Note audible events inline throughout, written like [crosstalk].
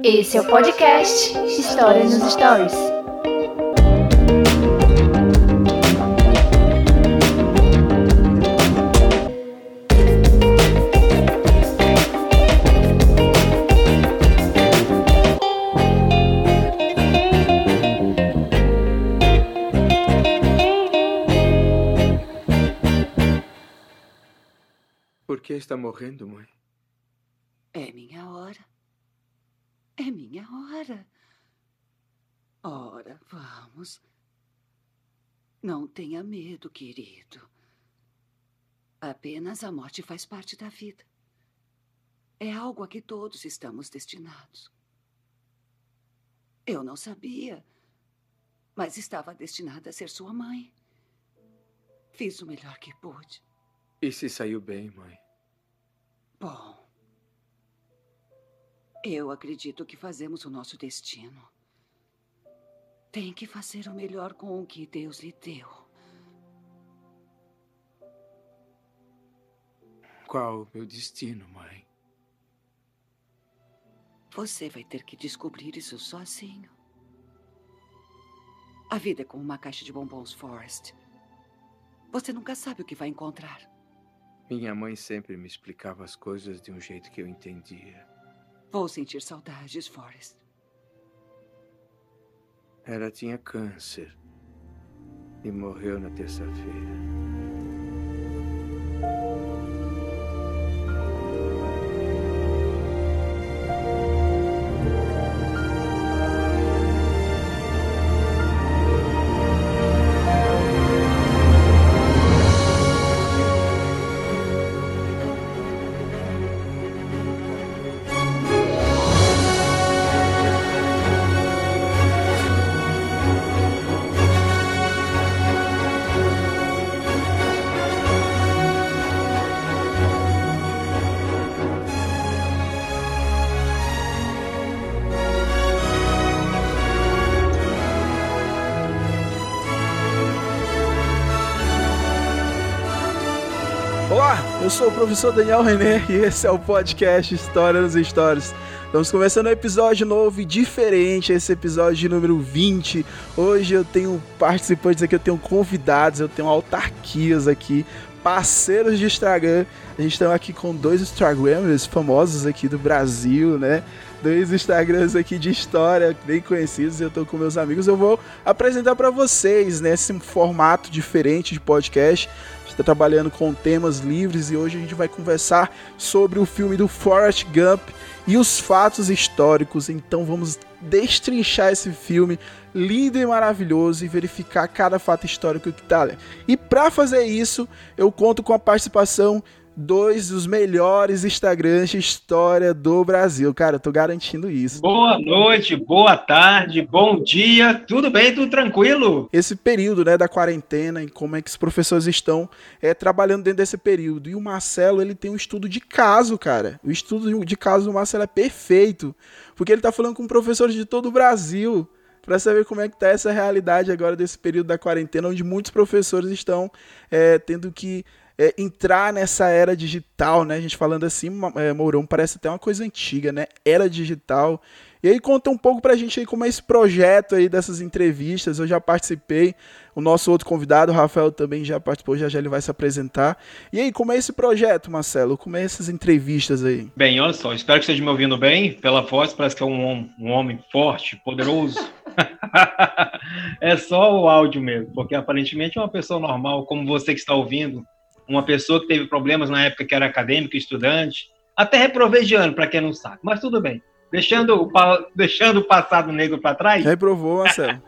Esse é o podcast História nos Stories. Por que está morrendo, mãe? É minha hora. É minha hora. Ora, vamos. Não tenha medo, querido. Apenas a morte faz parte da vida. É algo a que todos estamos destinados. Eu não sabia, mas estava destinada a ser sua mãe. Fiz o melhor que pude. E se saiu bem, mãe? Bom, eu acredito que fazemos o nosso destino. Tem que fazer o melhor com o que Deus lhe deu. Qual o meu destino, mãe? Você vai ter que descobrir isso sozinho. A vida é como uma caixa de bombons, Forrest. Você nunca sabe o que vai encontrar. Minha mãe sempre me explicava as coisas de um jeito que eu entendia. Vou sentir saudades, Forrest. Ela tinha câncer e morreu na terça-feira. Eu sou o professor Daniel René e esse é o podcast História nos Stories. Estamos começando um episódio novo e diferente, esse episódio número 20. Hoje eu tenho participantes aqui, eu tenho convidados, eu tenho autarquias aqui, parceiros de Instagram. A gente está aqui com dois Instagramers famosos aqui do Brasil, né? Dois Instagrams aqui de história bem conhecidos. Eu tô com meus amigos. Eu vou apresentar para vocês nesse formato diferente de podcast está trabalhando com temas livres e hoje a gente vai conversar sobre o filme do Forrest Gump e os fatos históricos. Então vamos destrinchar esse filme lindo e maravilhoso e verificar cada fato histórico que tá. E para fazer isso, eu conto com a participação dois dos melhores Instagrams de história do Brasil. Cara, eu tô garantindo isso. Boa noite, boa tarde, bom dia, tudo bem, tudo tranquilo? Esse período, né, da quarentena e como é que os professores estão é, trabalhando dentro desse período. E o Marcelo, ele tem um estudo de caso, cara. O estudo de caso do Marcelo é perfeito, porque ele tá falando com professores de todo o Brasil para saber como é que tá essa realidade agora desse período da quarentena, onde muitos professores estão é, tendo que é, entrar nessa era digital, né? A gente falando assim, é, Mourão, parece até uma coisa antiga, né? Era digital. E aí conta um pouco pra gente aí como é esse projeto aí dessas entrevistas. Eu já participei, o nosso outro convidado, o Rafael, também já participou, já já ele vai se apresentar. E aí, como é esse projeto, Marcelo? Como é essas entrevistas aí? Bem, olha só, espero que esteja me ouvindo bem. Pela voz, parece que é um, um homem forte, poderoso. [laughs] é só o áudio mesmo, porque aparentemente é uma pessoa normal, como você que está ouvindo, uma pessoa que teve problemas na época que era acadêmico, estudante, até reprovei de ano, para quem não sabe, mas tudo bem. Deixando o, deixando o passado negro para trás. Reprovou, Marcelo.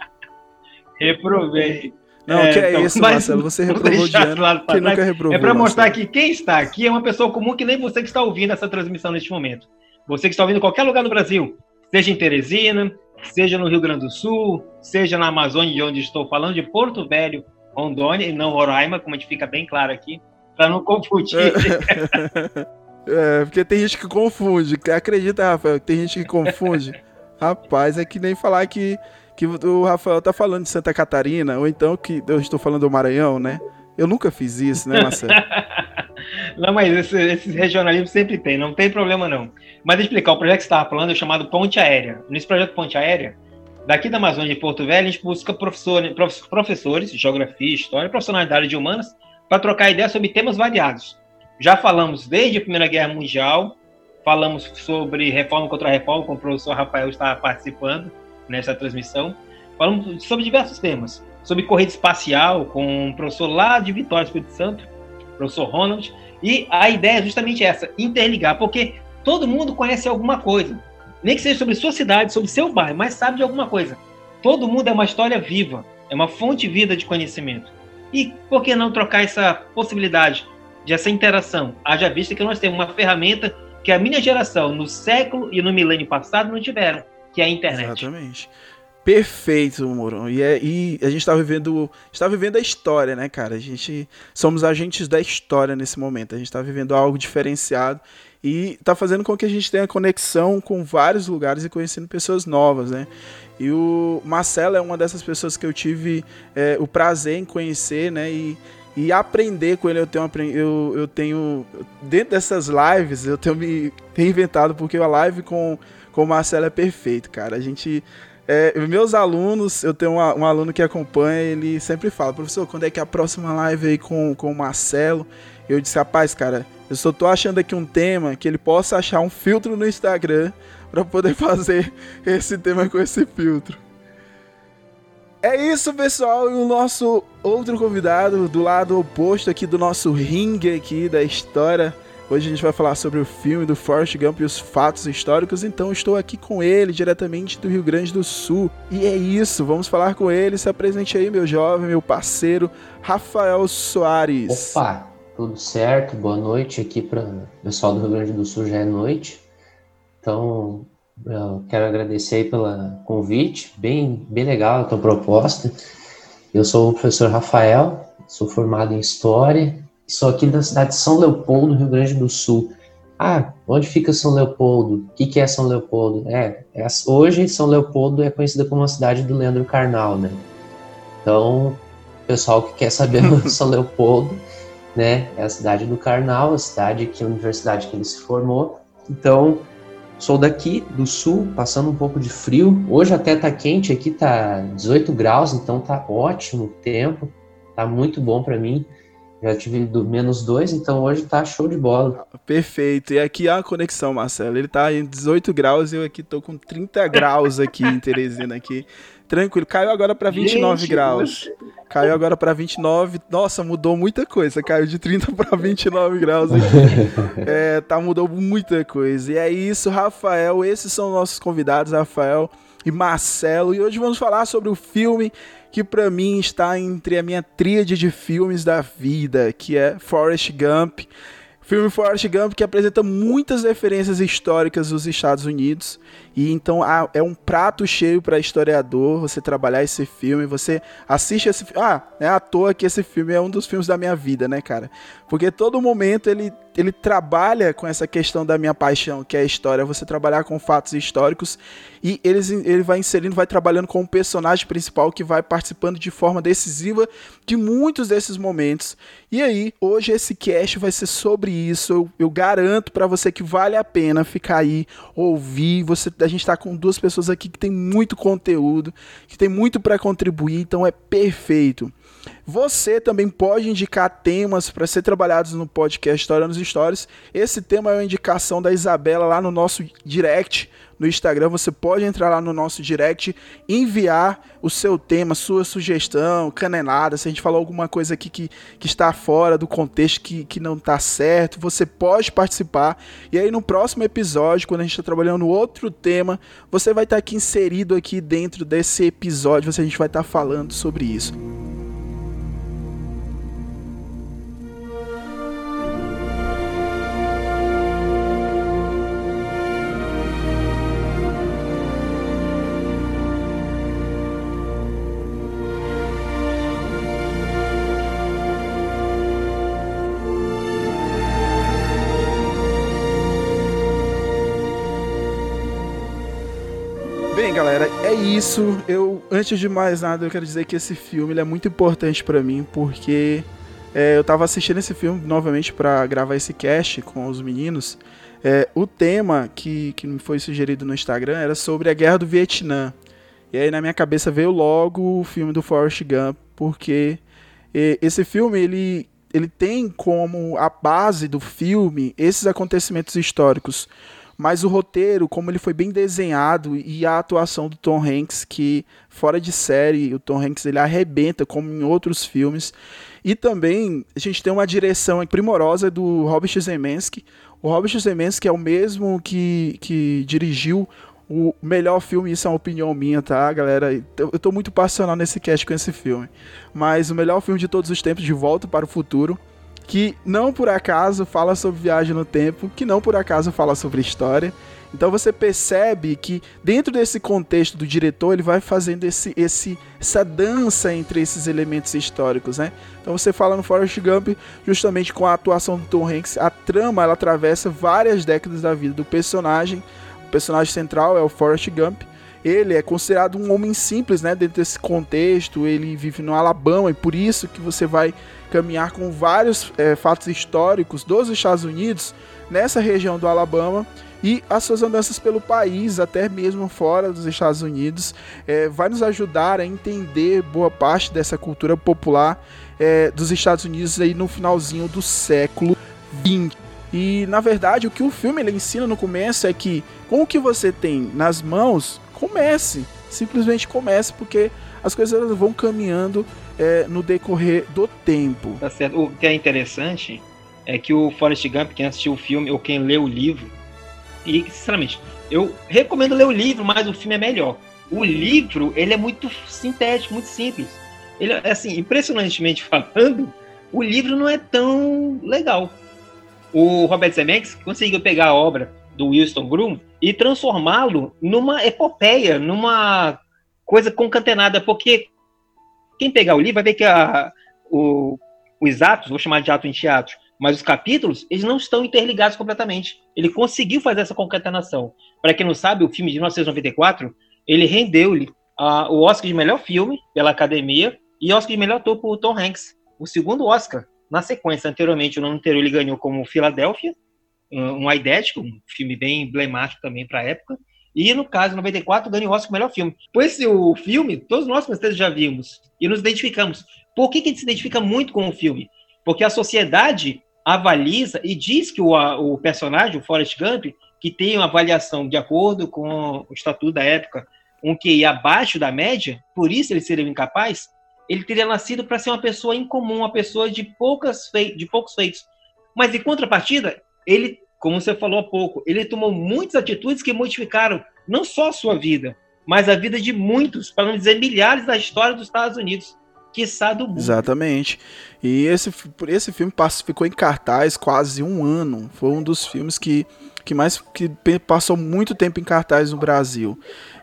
[laughs] reprovei. Não, é, que é então, isso, Marcelo? Você [laughs] reprovou de ano. Quem nunca reprovou, é para mostrar que quem está aqui é uma pessoa comum que nem você que está ouvindo essa transmissão neste momento. Você que está ouvindo em qualquer lugar do Brasil, seja em Teresina, seja no Rio Grande do Sul, seja na Amazônia, de onde estou falando, de Porto Velho, Rondônia e não Roraima, como a gente fica bem claro aqui para não confundir. [laughs] é, porque tem gente que confunde. Acredita, Rafael, que tem gente que confunde. [laughs] Rapaz, é que nem falar que, que o Rafael tá falando de Santa Catarina, ou então que eu estou falando do Maranhão, né? Eu nunca fiz isso, né, Marcelo? [laughs] não, mas esse, esse regionalismo sempre tem, não tem problema não. Mas explicar, o projeto que você estava falando é chamado Ponte Aérea. Nesse projeto Ponte Aérea, daqui da Amazônia de Porto Velho, a gente busca professores, professores de geografia, história, profissionais da área de humanas, para trocar ideias sobre temas variados. Já falamos desde a Primeira Guerra Mundial, falamos sobre reforma contra reforma, com o professor Rafael está participando nessa transmissão. Falamos sobre diversos temas, sobre corrida espacial, com um professor lá de Vitória, Espírito Santo, professor Ronald, e a ideia é justamente essa, interligar, porque todo mundo conhece alguma coisa, nem que seja sobre sua cidade, sobre seu bairro, mas sabe de alguma coisa. Todo mundo é uma história viva, é uma fonte vida de conhecimento. E por que não trocar essa possibilidade de essa interação? Haja vista que nós temos uma ferramenta que a minha geração, no século e no milênio passado, não tiveram, que é a internet. Exatamente. Perfeito, Moron. E, é, e a gente está vivendo, está vivendo a história, né, cara? A gente somos agentes da história nesse momento. A gente está vivendo algo diferenciado e está fazendo com que a gente tenha conexão com vários lugares e conhecendo pessoas novas, né? E o Marcelo é uma dessas pessoas que eu tive é, o prazer em conhecer, né? E, e aprender com ele. Eu tenho, eu, eu tenho dentro dessas lives eu tenho me reinventado porque a live com com o Marcelo é perfeito, cara. A gente é, meus alunos, eu tenho uma, um aluno que acompanha, ele sempre fala, professor, quando é que é a próxima live aí com, com o Marcelo? Eu disse, rapaz, cara, eu só tô achando aqui um tema que ele possa achar um filtro no Instagram para poder fazer esse tema com esse filtro. É isso, pessoal. E o nosso outro convidado do lado oposto aqui do nosso ringue aqui da história Hoje a gente vai falar sobre o filme do Forrest Gump e os fatos históricos, então estou aqui com ele, diretamente do Rio Grande do Sul. E é isso, vamos falar com ele. Se apresente aí, meu jovem, meu parceiro, Rafael Soares. Opa, tudo certo? Boa noite aqui para o pessoal do Rio Grande do Sul, já é noite. Então, eu quero agradecer aí pelo convite, bem, bem legal a tua proposta. Eu sou o professor Rafael, sou formado em História Sou aqui da cidade de São Leopoldo, Rio Grande do Sul. Ah, onde fica São Leopoldo? O que, que é São Leopoldo? É, é, hoje São Leopoldo é conhecida como a cidade do Leandro Carnal, né? Então, o pessoal que quer saber [laughs] São Leopoldo, né, é a cidade do Carnal, a cidade que a universidade que ele se formou. Então, sou daqui do sul, passando um pouco de frio. Hoje até tá quente, aqui tá 18 graus, então tá ótimo o tempo, tá muito bom para mim. Já tive do menos dois, então hoje tá show de bola. Perfeito. E aqui a conexão, Marcelo. Ele tá em 18 graus e eu aqui tô com 30 graus aqui em Teresina aqui. Tranquilo. Caiu agora para 29 Gente, graus. Caiu agora para 29. Nossa, mudou muita coisa. Caiu de 30 para 29 graus aqui. [laughs] É, tá mudou muita coisa. E é isso, Rafael. Esses são nossos convidados, Rafael e Marcelo. E hoje vamos falar sobre o filme que para mim está entre a minha tríade de filmes da vida, que é Forrest Gump. Filme Forrest Gump que apresenta muitas referências históricas dos Estados Unidos e então é um prato cheio para historiador você trabalhar esse filme, você assiste esse filme. Ah, é à toa que esse filme é um dos filmes da minha vida, né, cara? Porque todo momento ele, ele trabalha com essa questão da minha paixão, que é a história, você trabalhar com fatos históricos e eles, ele vai inserindo, vai trabalhando com o personagem principal que vai participando de forma decisiva de muitos desses momentos. E aí, hoje esse cast vai ser sobre isso. Eu, eu garanto para você que vale a pena ficar aí, ouvir, você a gente está com duas pessoas aqui que tem muito conteúdo, que tem muito para contribuir, então é perfeito. Você também pode indicar temas para ser trabalhados no podcast História nos Stories. Esse tema é uma indicação da Isabela lá no nosso direct no Instagram. Você pode entrar lá no nosso direct, enviar o seu tema, sua sugestão, canelada. Se a gente falou alguma coisa aqui que, que está fora do contexto, que, que não está certo, você pode participar. E aí no próximo episódio, quando a gente está trabalhando outro tema, você vai estar aqui inserido aqui dentro desse episódio. Você, a gente vai estar falando sobre isso. Galera, é isso. Eu, antes de mais nada, eu quero dizer que esse filme é muito importante para mim porque é, eu tava assistindo esse filme novamente para gravar esse cast com os meninos. É, o tema que, que me foi sugerido no Instagram era sobre a guerra do Vietnã. E aí na minha cabeça veio logo o filme do Forrest Gump, porque esse filme ele, ele tem como a base do filme esses acontecimentos históricos mas o roteiro, como ele foi bem desenhado e a atuação do Tom Hanks, que fora de série, o Tom Hanks ele arrebenta como em outros filmes. E também a gente tem uma direção primorosa do Robert Zemeckis. O Robert Zemeckis é o mesmo que, que dirigiu o melhor filme, isso é uma opinião minha, tá, galera? Eu tô muito passional nesse cast com esse filme. Mas o melhor filme de todos os tempos, De Volta para o Futuro que não por acaso fala sobre viagem no tempo, que não por acaso fala sobre história. Então você percebe que dentro desse contexto do diretor, ele vai fazendo esse, esse, essa dança entre esses elementos históricos, né? Então você fala no Forrest Gump, justamente com a atuação do Tom Hanks, a trama ela atravessa várias décadas da vida do personagem. O personagem central é o Forrest Gump. Ele é considerado um homem simples, né? Dentro desse contexto, ele vive no Alabama e por isso que você vai caminhar com vários é, fatos históricos dos Estados Unidos nessa região do Alabama e as suas andanças pelo país, até mesmo fora dos Estados Unidos, é, vai nos ajudar a entender boa parte dessa cultura popular é, dos Estados Unidos aí no finalzinho do século XX. E na verdade o que o filme ensina no começo é que com o que você tem nas mãos, comece, simplesmente comece, porque as coisas vão caminhando é, no decorrer do tempo. Tá certo. O que é interessante é que o Forrest Gump, quem assistiu o filme ou quem lê o livro, e sinceramente, eu recomendo ler o livro, mas o filme é melhor. O livro, ele é muito sintético, muito simples. Ele, assim, impressionantemente falando, o livro não é tão legal. O Robert Zemeckis conseguiu pegar a obra do Winston Groom e transformá-lo numa epopeia, numa coisa concatenada, porque quem pegar o livro vai ver que a, o, os atos, vou chamar de ato em teatro, mas os capítulos, eles não estão interligados completamente. Ele conseguiu fazer essa concatenação. Para quem não sabe, o filme de 1994, ele rendeu-lhe o Oscar de melhor filme pela Academia e o Oscar de melhor ator por Tom Hanks. O segundo Oscar, na sequência, anteriormente, no ano anterior, ele ganhou como Filadélfia, um, um idético, um filme bem emblemático também para a época. E, no caso, 94, ganhou o melhor filme. Pois o filme, todos nós com certeza já vimos e nos identificamos. Por que, que a gente se identifica muito com o filme? Porque a sociedade avaliza e diz que o, o personagem, o Forrest Gump, que tem uma avaliação de acordo com o estatuto da época, um QI abaixo da média, por isso ele seria incapaz, ele teria nascido para ser uma pessoa incomum, uma pessoa de, poucas de poucos feitos. Mas, em contrapartida, ele como você falou há pouco, ele tomou muitas atitudes que modificaram não só a sua vida, mas a vida de muitos, para não dizer milhares da história dos Estados Unidos, quiçá do mundo. Exatamente. E esse, esse filme ficou em cartaz quase um ano. Foi um dos filmes que, que mais que passou muito tempo em cartaz no Brasil.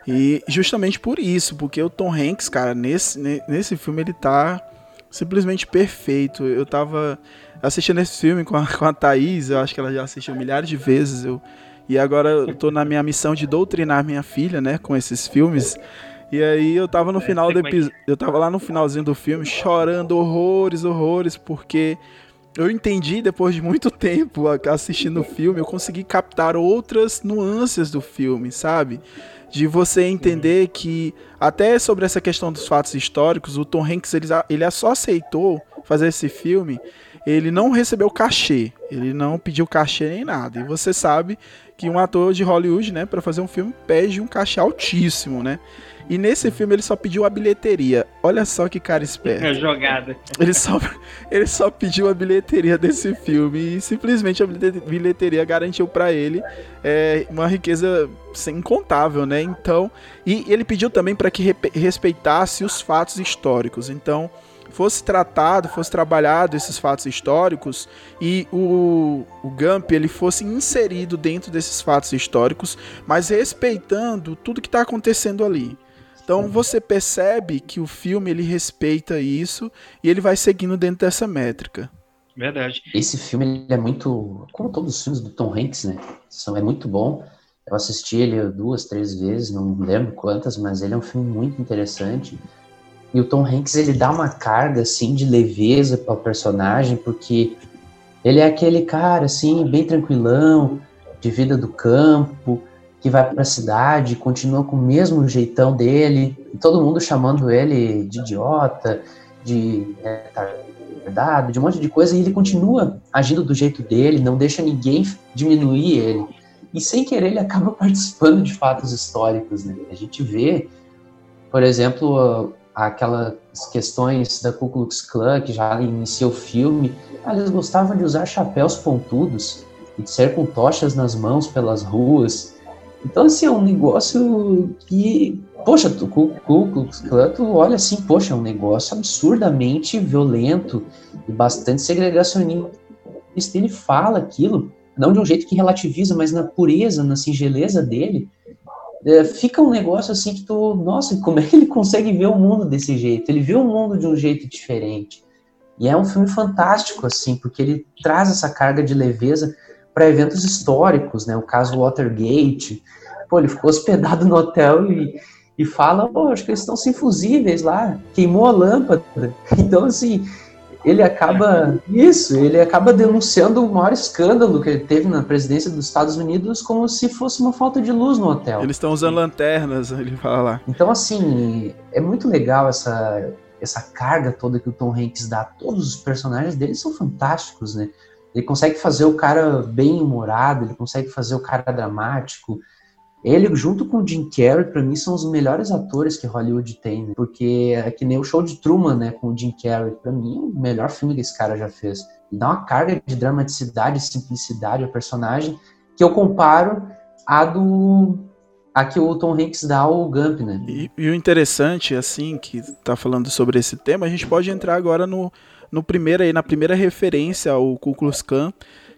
E justamente por isso, porque o Tom Hanks, cara, nesse, nesse filme ele tá simplesmente perfeito. Eu tava assistindo esse filme com a, [laughs] com a Thaís, eu acho que ela já assistiu milhares de vezes. Eu, e agora eu tô na minha missão de doutrinar minha filha, né, com esses filmes. E aí eu tava no é, final do episódio. Eu tava lá no finalzinho do filme chorando horrores, horrores, porque eu entendi depois de muito [laughs] tempo assistindo o filme, eu consegui captar outras nuances do filme, sabe? De você entender que, até sobre essa questão dos fatos históricos, o Tom Hanks ele, ele só aceitou fazer esse filme ele não recebeu cachê, ele não pediu cachê nem nada. E você sabe que um ator de Hollywood, né, para fazer um filme pede um cachê altíssimo, né? E nesse filme ele só pediu a bilheteria. Olha só que cara esperto. É jogada. Ele só, ele só pediu a bilheteria desse filme e simplesmente a bilheteria garantiu para ele é, uma riqueza incontável, né? Então, e ele pediu também para que respeitasse os fatos históricos. Então, fosse tratado, fosse trabalhado esses fatos históricos e o, o Gump ele fosse inserido dentro desses fatos históricos, mas respeitando tudo que está acontecendo ali. Então você percebe que o filme ele respeita isso e ele vai seguindo dentro dessa métrica. Verdade. Esse filme ele é muito, como todos os filmes do Tom Hanks, né? São é muito bom. Eu assisti ele duas, três vezes, não lembro quantas, mas ele é um filme muito interessante E o Tom Hanks ele dá uma carga assim de leveza para o personagem, porque ele é aquele cara assim, bem tranquilão, de vida do campo, que vai para a cidade, continua com o mesmo jeitão dele, todo mundo chamando ele de idiota, de retardado, de um monte de coisa, e ele continua agindo do jeito dele, não deixa ninguém diminuir ele. E sem querer ele acaba [laughs] participando de fatos históricos, né? A gente vê, por exemplo, aquelas questões da Ku Klux Klan, que já inicia o filme, ah, eles gostavam de usar chapéus pontudos e de ser com tochas nas mãos pelas ruas. Então, assim, é um negócio que, poxa, o Ku Klux Klan, tu olha assim, poxa, é um negócio absurdamente violento e bastante segregacionista. Ele fala aquilo, não de um jeito que relativiza, mas na pureza, na singeleza dele, fica um negócio assim que tu, nossa, como é que ele consegue ver o mundo desse jeito? Ele vê o mundo de um jeito diferente. E é um filme fantástico, assim, porque ele traz essa carga de leveza para eventos históricos, né? O caso Watergate. Pô, ele ficou hospedado no hotel e, e fala, pô, acho que eles estão sem fusíveis lá, queimou a lâmpada. [laughs] Então, assim, ele acaba isso, ele acaba denunciando o maior escândalo que ele teve na presidência dos Estados Unidos como se fosse uma falta de luz no hotel. Eles estão usando lanternas, ele fala lá. Então assim, é muito legal essa essa carga toda que o Tom Hanks dá. Todos os personagens dele são fantásticos, né? Ele consegue fazer o cara bem humorado, ele consegue fazer o cara dramático. Ele, junto com o Jim Carrey, para mim, são os melhores atores que Hollywood tem, né? Porque é que nem o show de Truman, né, com o Jim Carrey. Para mim, é o melhor filme que esse cara já fez. Dá uma carga de dramaticidade simplicidade ao personagem que eu comparo a do a que o Tom Hanks dá ao Gump, né? E, e, o interessante, assim, que tá falando sobre esse tema, a gente pode entrar agora no, no primeiro aí, na primeira referência ao Ku Klux Klan,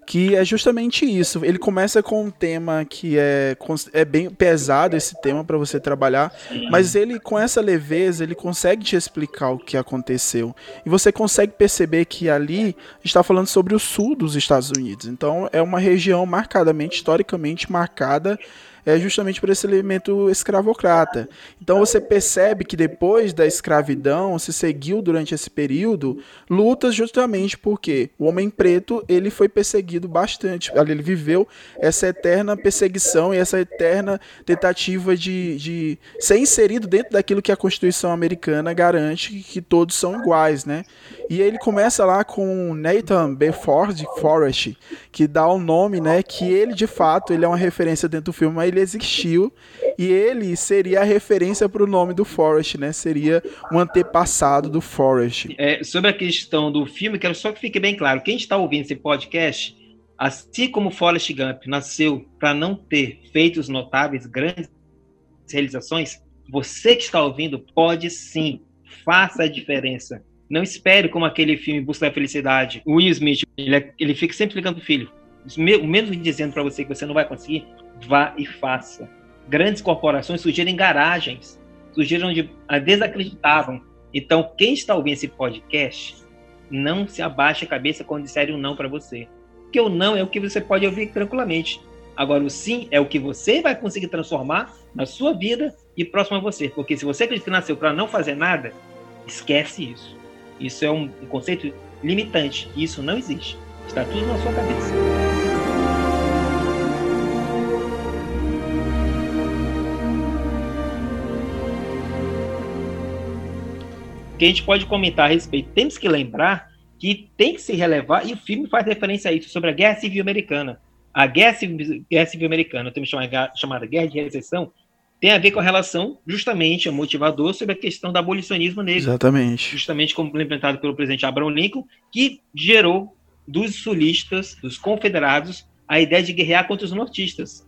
que é justamente isso. Ele começa com um tema que é, é bem pesado esse tema para você trabalhar, mas ele com essa leveza ele consegue te explicar o que aconteceu e você consegue perceber que ali está falando sobre o sul dos Estados Unidos. Então é uma região marcadamente historicamente marcada é justamente por esse elemento escravocrata. Então você percebe que depois da escravidão se seguiu durante esse período lutas justamente porque o homem preto ele foi perseguido bastante, ele viveu essa eterna perseguição e essa eterna tentativa de, de ser inserido dentro daquilo que a Constituição americana garante que todos são iguais, né? E ele começa lá com Nathan Bedford Forrest, que dá o um nome, né, que ele de fato ele é uma referência dentro do filme, ele existiu e ele seria a referência para o nome do Forrest, né? Seria um antepassado do Forrest. É, sobre a questão do filme, quero só que fique bem claro, quem está ouvindo esse podcast, assim como Forrest Gump nasceu para não ter feitos notáveis, grandes realizações, você que está ouvindo pode sim, faça a diferença não espere como aquele filme Busca da Felicidade. Will Smith, ele, é, ele fica sempre ligando pro filho. Mesmo dizendo para você que você não vai conseguir, vá e faça. Grandes corporações surgiram em garagens, surgiram onde desacreditavam. Então, quem está ouvindo esse podcast, não se abaixe a cabeça quando disserem um não para você. Porque o não é o que você pode ouvir tranquilamente. Agora, o sim é o que você vai conseguir transformar na sua vida e próximo a você. Porque se você acredita que nasceu para não fazer nada, esquece isso. Isso é um conceito limitante. Isso não existe. Está tudo na sua cabeça. Que a gente pode comentar a respeito. Temos que lembrar que tem que se relevar, e o filme faz referência a isso, sobre a Guerra Civil Americana. A Guerra Civil, Guerra Civil Americana, temos chamada, chamada Guerra de Recessão, tem a ver com a relação, justamente, o motivador sobre a questão do abolicionismo negro. Exatamente. Justamente como implementado pelo presidente Abraham Lincoln, que gerou dos sulistas, dos confederados, a ideia de guerrear contra os nortistas.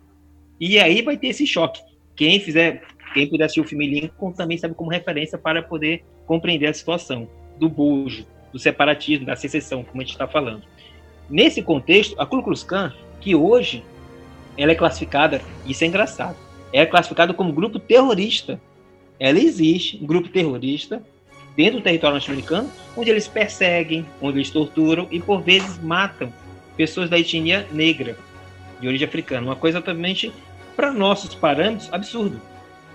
E aí vai ter esse choque. Quem fizer, quem puder assistir o filme Lincoln também sabe como referência para poder compreender a situação do bojo, do separatismo, da secessão, como a gente está falando. Nesse contexto, a Ku Klux Klan, que hoje ela é classificada, isso é engraçado, é classificado como grupo terrorista. Ela existe, um grupo terrorista, dentro do território norte-americano, onde eles perseguem, onde eles torturam e, por vezes, matam pessoas da etnia negra, de origem africana. Uma coisa totalmente, para nossos parâmetros, absurdo.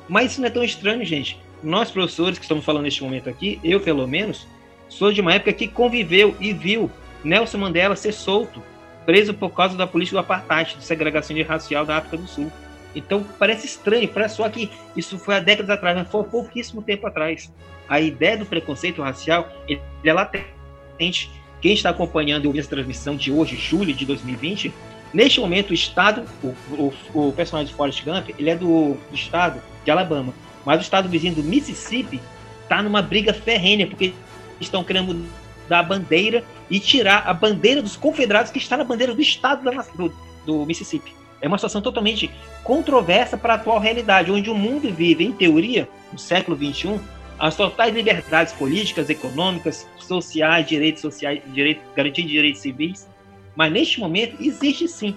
Mas isso não é tão estranho, gente, nós professores que estamos falando neste momento aqui, eu pelo menos, sou de uma época que conviveu e viu Nelson Mandela ser solto, preso por causa da política do apartheid, de segregação racial da África do Sul. Então parece estranho, parece só que isso foi há décadas atrás, mas foi pouquíssimo tempo atrás. A ideia do preconceito racial ele é latente. Quem está acompanhando essa transmissão de hoje, julho de 2020, neste momento o estado, o, o, o personagem de Forrest Gump, ele é do, do estado de Alabama, mas o estado vizinho do Mississippi está numa briga ferrenha porque estão querendo dar a bandeira e tirar a bandeira dos confederados que está na bandeira do estado do, do Mississippi. É uma situação totalmente controversa para a atual realidade, onde o mundo vive, em teoria, no século XXI, as totais liberdades políticas, econômicas, sociais, direitos sociais, direito, garantia de direitos civis. Mas neste momento existe sim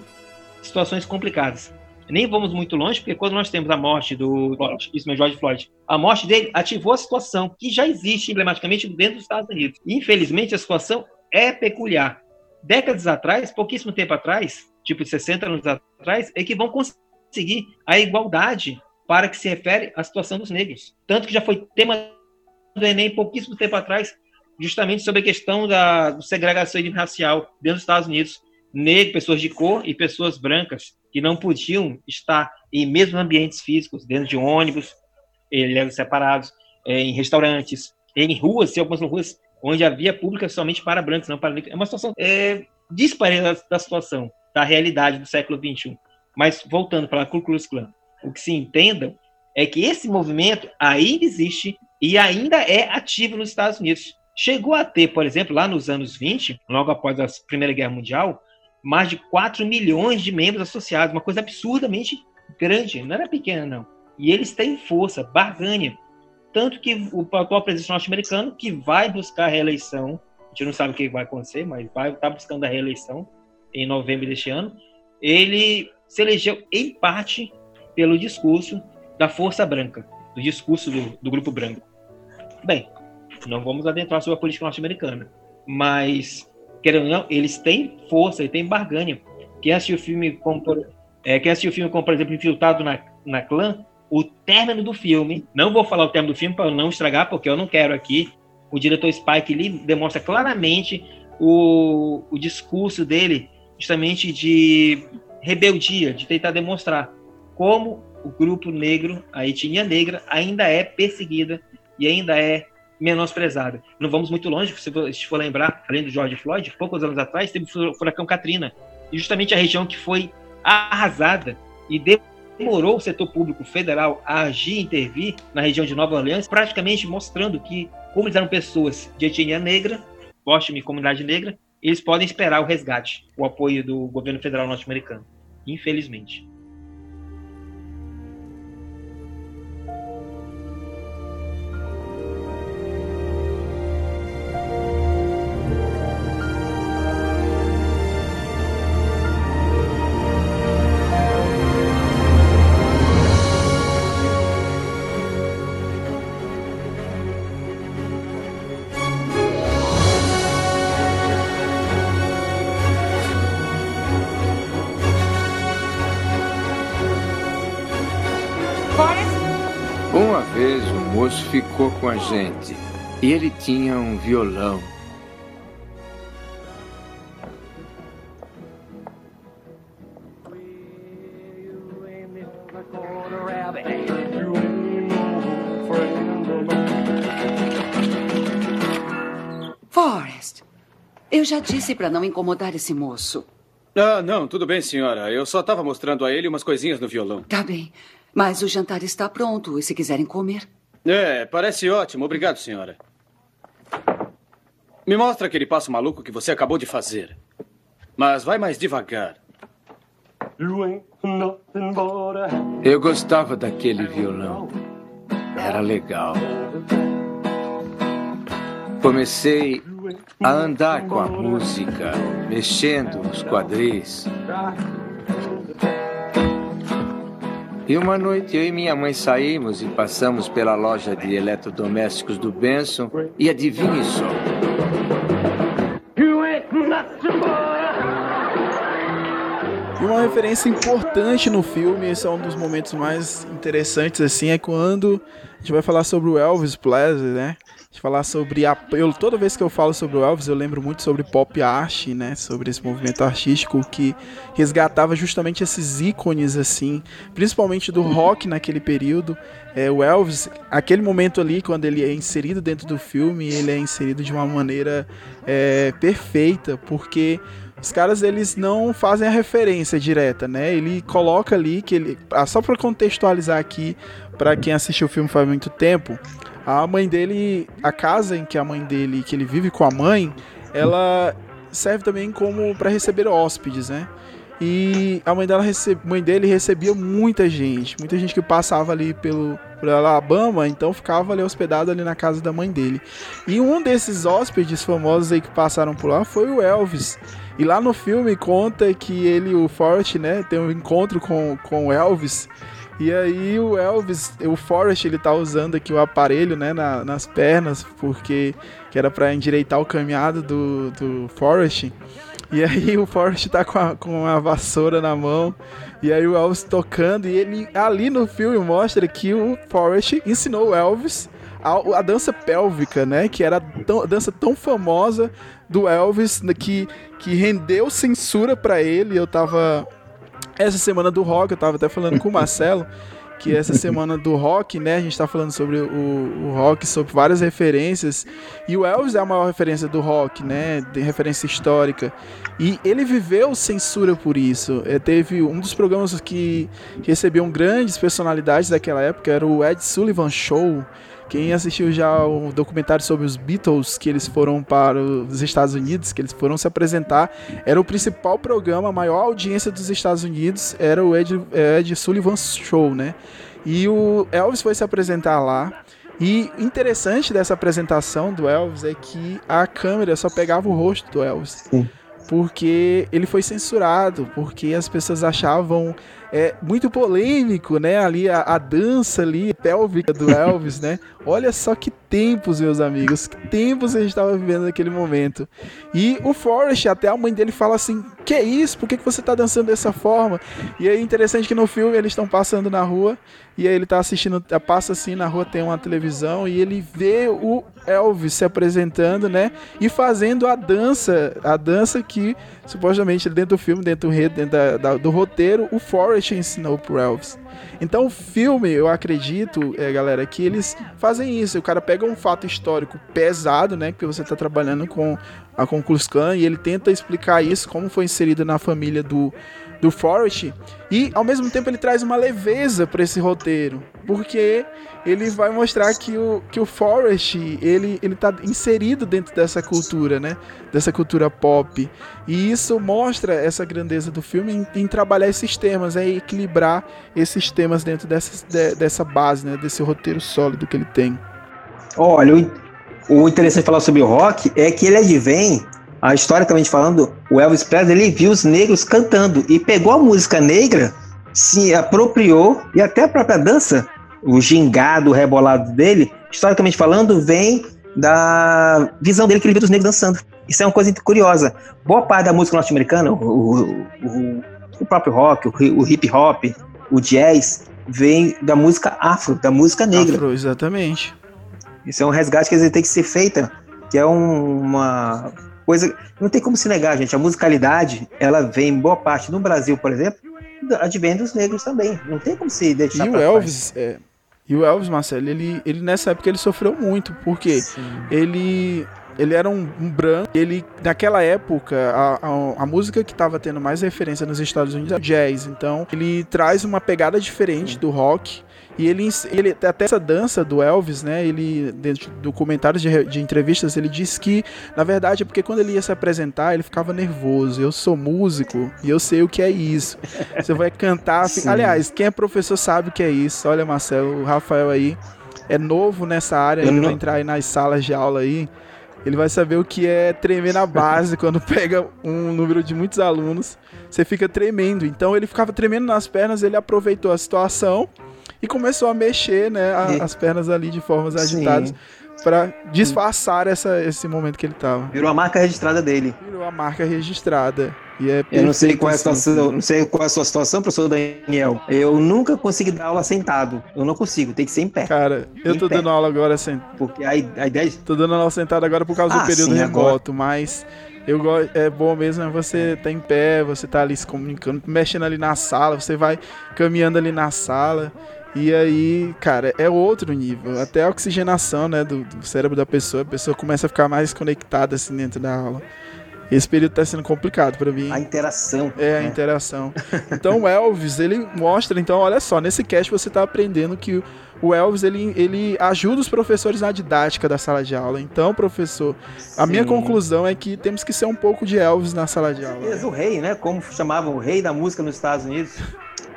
situações complicadas. Nem vamos muito longe, porque quando nós temos a morte do isso mesmo, George Floyd, a morte dele ativou a situação que já existe emblematicamente dentro dos Estados Unidos. Infelizmente, a situação é peculiar. Décadas atrás, pouquíssimo tempo atrás, tipo 60 anos atrás, é que vão conseguir a igualdade para que se refere à situação dos negros. Tanto que já foi tema do Enem pouquíssimo tempo atrás, justamente sobre a questão da segregação racial dentro dos Estados Unidos. Negros, pessoas de cor e pessoas brancas que não podiam estar em mesmos ambientes físicos, dentro de ônibus, eles eram separados, é, em restaurantes, em ruas, em algumas ruas onde havia pública somente para brancos, não para negros. É uma situação é, da, da situação, da realidade do século XXI. Mas voltando para a Ku Klux Klan, o que se entenda é que esse movimento ainda existe e ainda é ativo nos Estados Unidos. Chegou a ter, por exemplo, lá nos anos 20, logo após a Primeira Guerra Mundial, mais de 4 milhões de membros associados, uma coisa absurdamente grande, não era pequena, não. E eles têm força, barganha. Tanto que o atual presidente norte-americano, que vai buscar a reeleição, a gente não sabe o que vai acontecer, mas vai estar tá buscando a reeleição em novembro deste ano, ele se elegeu em parte pelo discurso da força branca, do discurso do, do grupo branco. Bem, não vamos adentrar sobre a política norte-americana, mas, querendo ou não, eles têm força, eles têm barganha. Quem assistiu o filme como, é, quem assistiu o filme como, por exemplo, Infiltrado na, na Clã, o término do filme, não vou falar o término do filme para não estragar, porque eu não quero aqui, o diretor Spike Lee demonstra claramente o, o discurso dele, justamente de rebeldia, de tentar demonstrar como o grupo negro, a etnia negra, ainda é perseguida e ainda é menosprezada. Não vamos muito longe, se for lembrar, além do George Floyd, poucos anos atrás teve o furacão Katrina, e justamente a região que foi arrasada e demorou o setor público federal a agir e intervir na região de Nova Orleans, praticamente mostrando que, como eles eram pessoas de etnia negra, e comunidade negra, eles podem esperar o resgate, o apoio do governo federal norte-americano. Infelizmente. Com a gente. E ele tinha um violão. Forrest, eu já disse para não incomodar esse moço. Ah, não, tudo bem, senhora. Eu só estava mostrando a ele umas coisinhas no violão. Tá bem. Mas o jantar está pronto e se quiserem comer. É, parece ótimo. Obrigado, senhora. Me mostra aquele passo maluco que você acabou de fazer. Mas vai mais devagar. Eu gostava daquele violão. Era legal. Comecei a andar com a música, mexendo nos quadris. E uma noite eu e minha mãe saímos e passamos pela loja de eletrodomésticos do Benson e adivinhe só. uma referência importante no filme, esse é um dos momentos mais interessantes, assim, é quando a gente vai falar sobre o Elvis Presley, né? Falar sobre a... Eu, toda vez que eu falo sobre o Elvis, eu lembro muito sobre pop art, né? Sobre esse movimento artístico que resgatava justamente esses ícones, assim, principalmente do rock naquele período. É, o Elvis, aquele momento ali, quando ele é inserido dentro do filme, ele é inserido de uma maneira é, perfeita, porque os caras eles não fazem a referência direta, né? Ele coloca ali que ele, ah, só para contextualizar aqui para quem assistiu o filme faz muito tempo, a mãe dele, a casa em que a mãe dele, que ele vive com a mãe, ela serve também como para receber hóspedes, né? E a mãe, dela recebe, mãe dele recebia muita gente, muita gente que passava ali pelo, pelo Alabama, então ficava ali hospedado ali na casa da mãe dele. E um desses hóspedes famosos aí que passaram por lá foi o Elvis. E lá no filme conta que ele, o Forrest, né, tem um encontro com, com o Elvis. E aí o Elvis, o Forrest, ele tá usando aqui o aparelho, né, na, nas pernas, porque que era para endireitar o caminhado do, do Forrest. E aí o Forrest tá com a, com a vassoura na mão. E aí o Elvis tocando. E ele ali no filme mostra que o Forrest ensinou o Elvis a, a dança pélvica, né? Que era a dança tão famosa do Elvis né, que, que rendeu censura para ele. Eu tava. Essa semana do rock, eu tava até falando com o Marcelo. que essa semana do rock, né? A gente tá falando sobre o, o, rock, sobre várias referências. E o Elvis é a maior referência do rock, né? De referência histórica. E ele viveu censura por isso. É, teve um dos programas que recebiam grandes personalidades daquela época, era o Ed Sullivan Show quem assistiu já o documentário sobre os Beatles, que eles foram para os Estados Unidos, que eles foram se apresentar, era o principal programa, a maior audiência dos Estados Unidos era o Ed, Ed Sullivan Show, né? E o Elvis foi se apresentar lá. E interessante dessa apresentação do Elvis é que a câmera só pegava o rosto do Elvis. Sim. Porque ele foi censurado, porque as pessoas achavam é muito polêmico, né? Ali a, a, dança ali pélvica do Elvis, né? Olha só que tempos, meus amigos, que tempos a gente estava vivendo naquele momento. E o Forrest, até a mãe dele fala assim: "Que é isso? Por que, que você está dançando dessa forma?" E é interessante que no filme eles estão passando na rua e aí ele está assistindo, passa assim na rua tem uma televisão e ele vê o Elvis se apresentando, né? E fazendo a dança, a dança que supostamente dentro do filme, dentro do, dentro da, da, do roteiro, o Forrest ensinou pro Elvis. Então o filme, eu acredito, é, galera, que eles fazem isso. O cara pega um fato histórico pesado, né? Porque você está trabalhando com a Klan e ele tenta explicar isso, como foi inserido na família do, do Forrest e ao mesmo tempo ele traz uma leveza para esse roteiro, porque ele vai mostrar que o, que o Forrest ele ele tá inserido dentro dessa cultura, né? Dessa cultura pop. E isso mostra essa grandeza do filme em, em trabalhar esses temas, é equilibrar esses temas dentro dessa, de, dessa base, né? Desse roteiro sólido que ele tem. Olha, o, o interessante falar sobre o rock é que ele advém a historicamente falando, o Elvis Presley ele viu os negros cantando e pegou a música negra, se apropriou e até a própria dança, o gingado, o rebolado dele, historicamente falando, vem da visão dele que ele viu os negros dançando. Isso é uma coisa curiosa. Boa parte da música norte-americana, o, o, o, próprio rock, o, hip hop, o jazz, vem da música afro, da música negra. Afro, exatamente. Isso é um resgate que tem que ser feita, que é um, uma coisa. Não tem como se negar, gente. A musicalidade, ela vem, boa parte no Brasil, por exemplo, advém dos negros também. Não tem como se deixar. E o Elvis, é, e o Elvis, Marcelo, ele, ele nessa época ele sofreu muito, porque Sim. ele ele era um, um, branco. Ele, naquela época, a, a, a música que estava tendo mais referência nos Estados Unidos é jazz. Então, ele traz uma pegada diferente do rock. E ele, ele até essa dança do Elvis, né? Ele, dentro do comentário de, de entrevistas, ele disse que, na verdade, é porque quando ele ia se apresentar, ele ficava nervoso. Eu sou músico e eu sei o que é isso. Você vai cantar. [laughs] Aliás, quem é professor sabe o que é isso. Olha, Marcelo, o Rafael aí é novo nessa área, ele vai entrar aí nas salas de aula aí. Ele vai saber o que é tremer na base quando [laughs] pega um número de muitos alunos. Você fica tremendo. Então ele ficava tremendo nas pernas, ele aproveitou a situação e começou a mexer, né, a, as pernas ali de formas agitadas pra disfarçar essa, esse momento que ele tava. Virou a marca registrada dele. Virou a marca registrada. E é Eu não sei qual é a situação, não sei qual é a sua situação, professor Daniel. Eu nunca consegui dar aula sentado. Eu não consigo, tem que ser em pé. Cara, eu tô Em pé. dando aula agora sem, Porque a, a ideia de Tô dando aula sentado agora por causa Ah, do período sim, remoto, mas eu gosto, é bom mesmo é você tá em pé, você tá ali se comunicando, mexendo ali na sala, você vai caminhando ali na sala. E aí, cara, é outro nível. Até a oxigenação, né, do, do cérebro da pessoa, a pessoa começa a ficar mais conectada assim dentro da aula. Esse período tá sendo complicado pra mim. a interação. É, a né? interação. [laughs] Então o Elvis, ele mostra, então, olha só, nesse cast você tá aprendendo que o Elvis, ele, ele ajuda os professores na didática da sala de aula. Então, professor, a minha conclusão é que temos que ser um pouco de Elvis na sala de aula. Mas O rei, né? Como chamavam o rei da música nos Estados Unidos.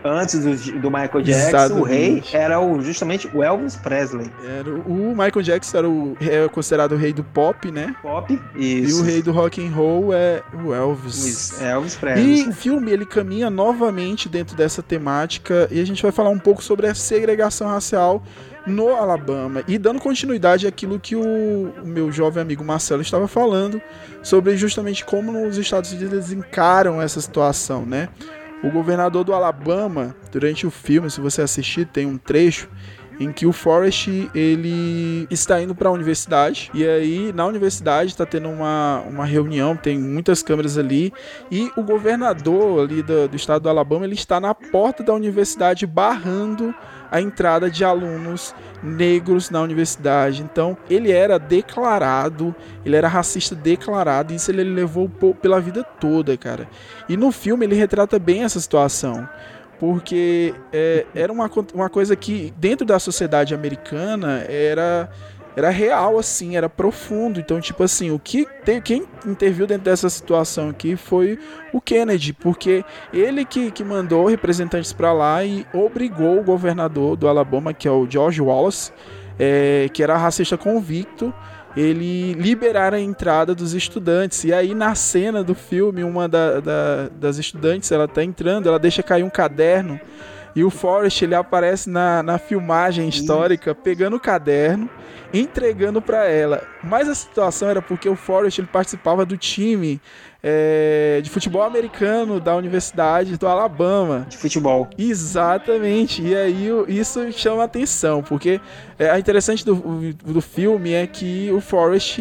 Antes do, do Michael Jackson, Exatamente. o rei era o, justamente o Elvis Presley. Era o o Michael Jackson era o, é considerado o rei do pop, né? Pop. E Isso. o rei do rock and roll é o Elvis. Isso, Elvis Presley. E o filme ele caminha novamente dentro dessa temática e a gente vai falar um pouco sobre a segregação racial no Alabama e dando continuidade àquilo que o, o meu jovem amigo Marcelo estava falando sobre justamente como nos Estados Unidos encaram essa situação, né? O governador do Alabama, durante o filme, se você assistir, tem um trecho em que o Forrest ele está indo para a universidade. E aí na universidade está tendo uma, uma reunião, tem muitas câmeras ali. E o governador ali do, do estado do Alabama ele está na porta da universidade barrando a entrada de alunos negros na universidade. Então ele era declarado, ele era racista declarado e isso ele levou pela vida toda, cara. E no filme ele retrata bem essa situação porque é, era uma, uma coisa que dentro da sociedade americana era era real assim, era profundo. Então, tipo assim, o que te- quem interviu dentro dessa situação aqui foi o Kennedy, porque ele que, que mandou representantes para lá e obrigou o governador do Alabama, que é o George Wallace, é, que era racista convicto, ele liberar a entrada dos estudantes. E aí, na cena do filme, uma da- da- das estudantes, ela tá entrando, ela deixa cair um caderno. E o Forrest, ele aparece na, na filmagem histórica, pegando o caderno, entregando para ela. Mas a situação era porque o Forrest, ele participava do time é, de futebol americano da Universidade do Alabama. De futebol. Exatamente. E aí isso chama atenção, porque é, a interessante do, do filme é que o Forrest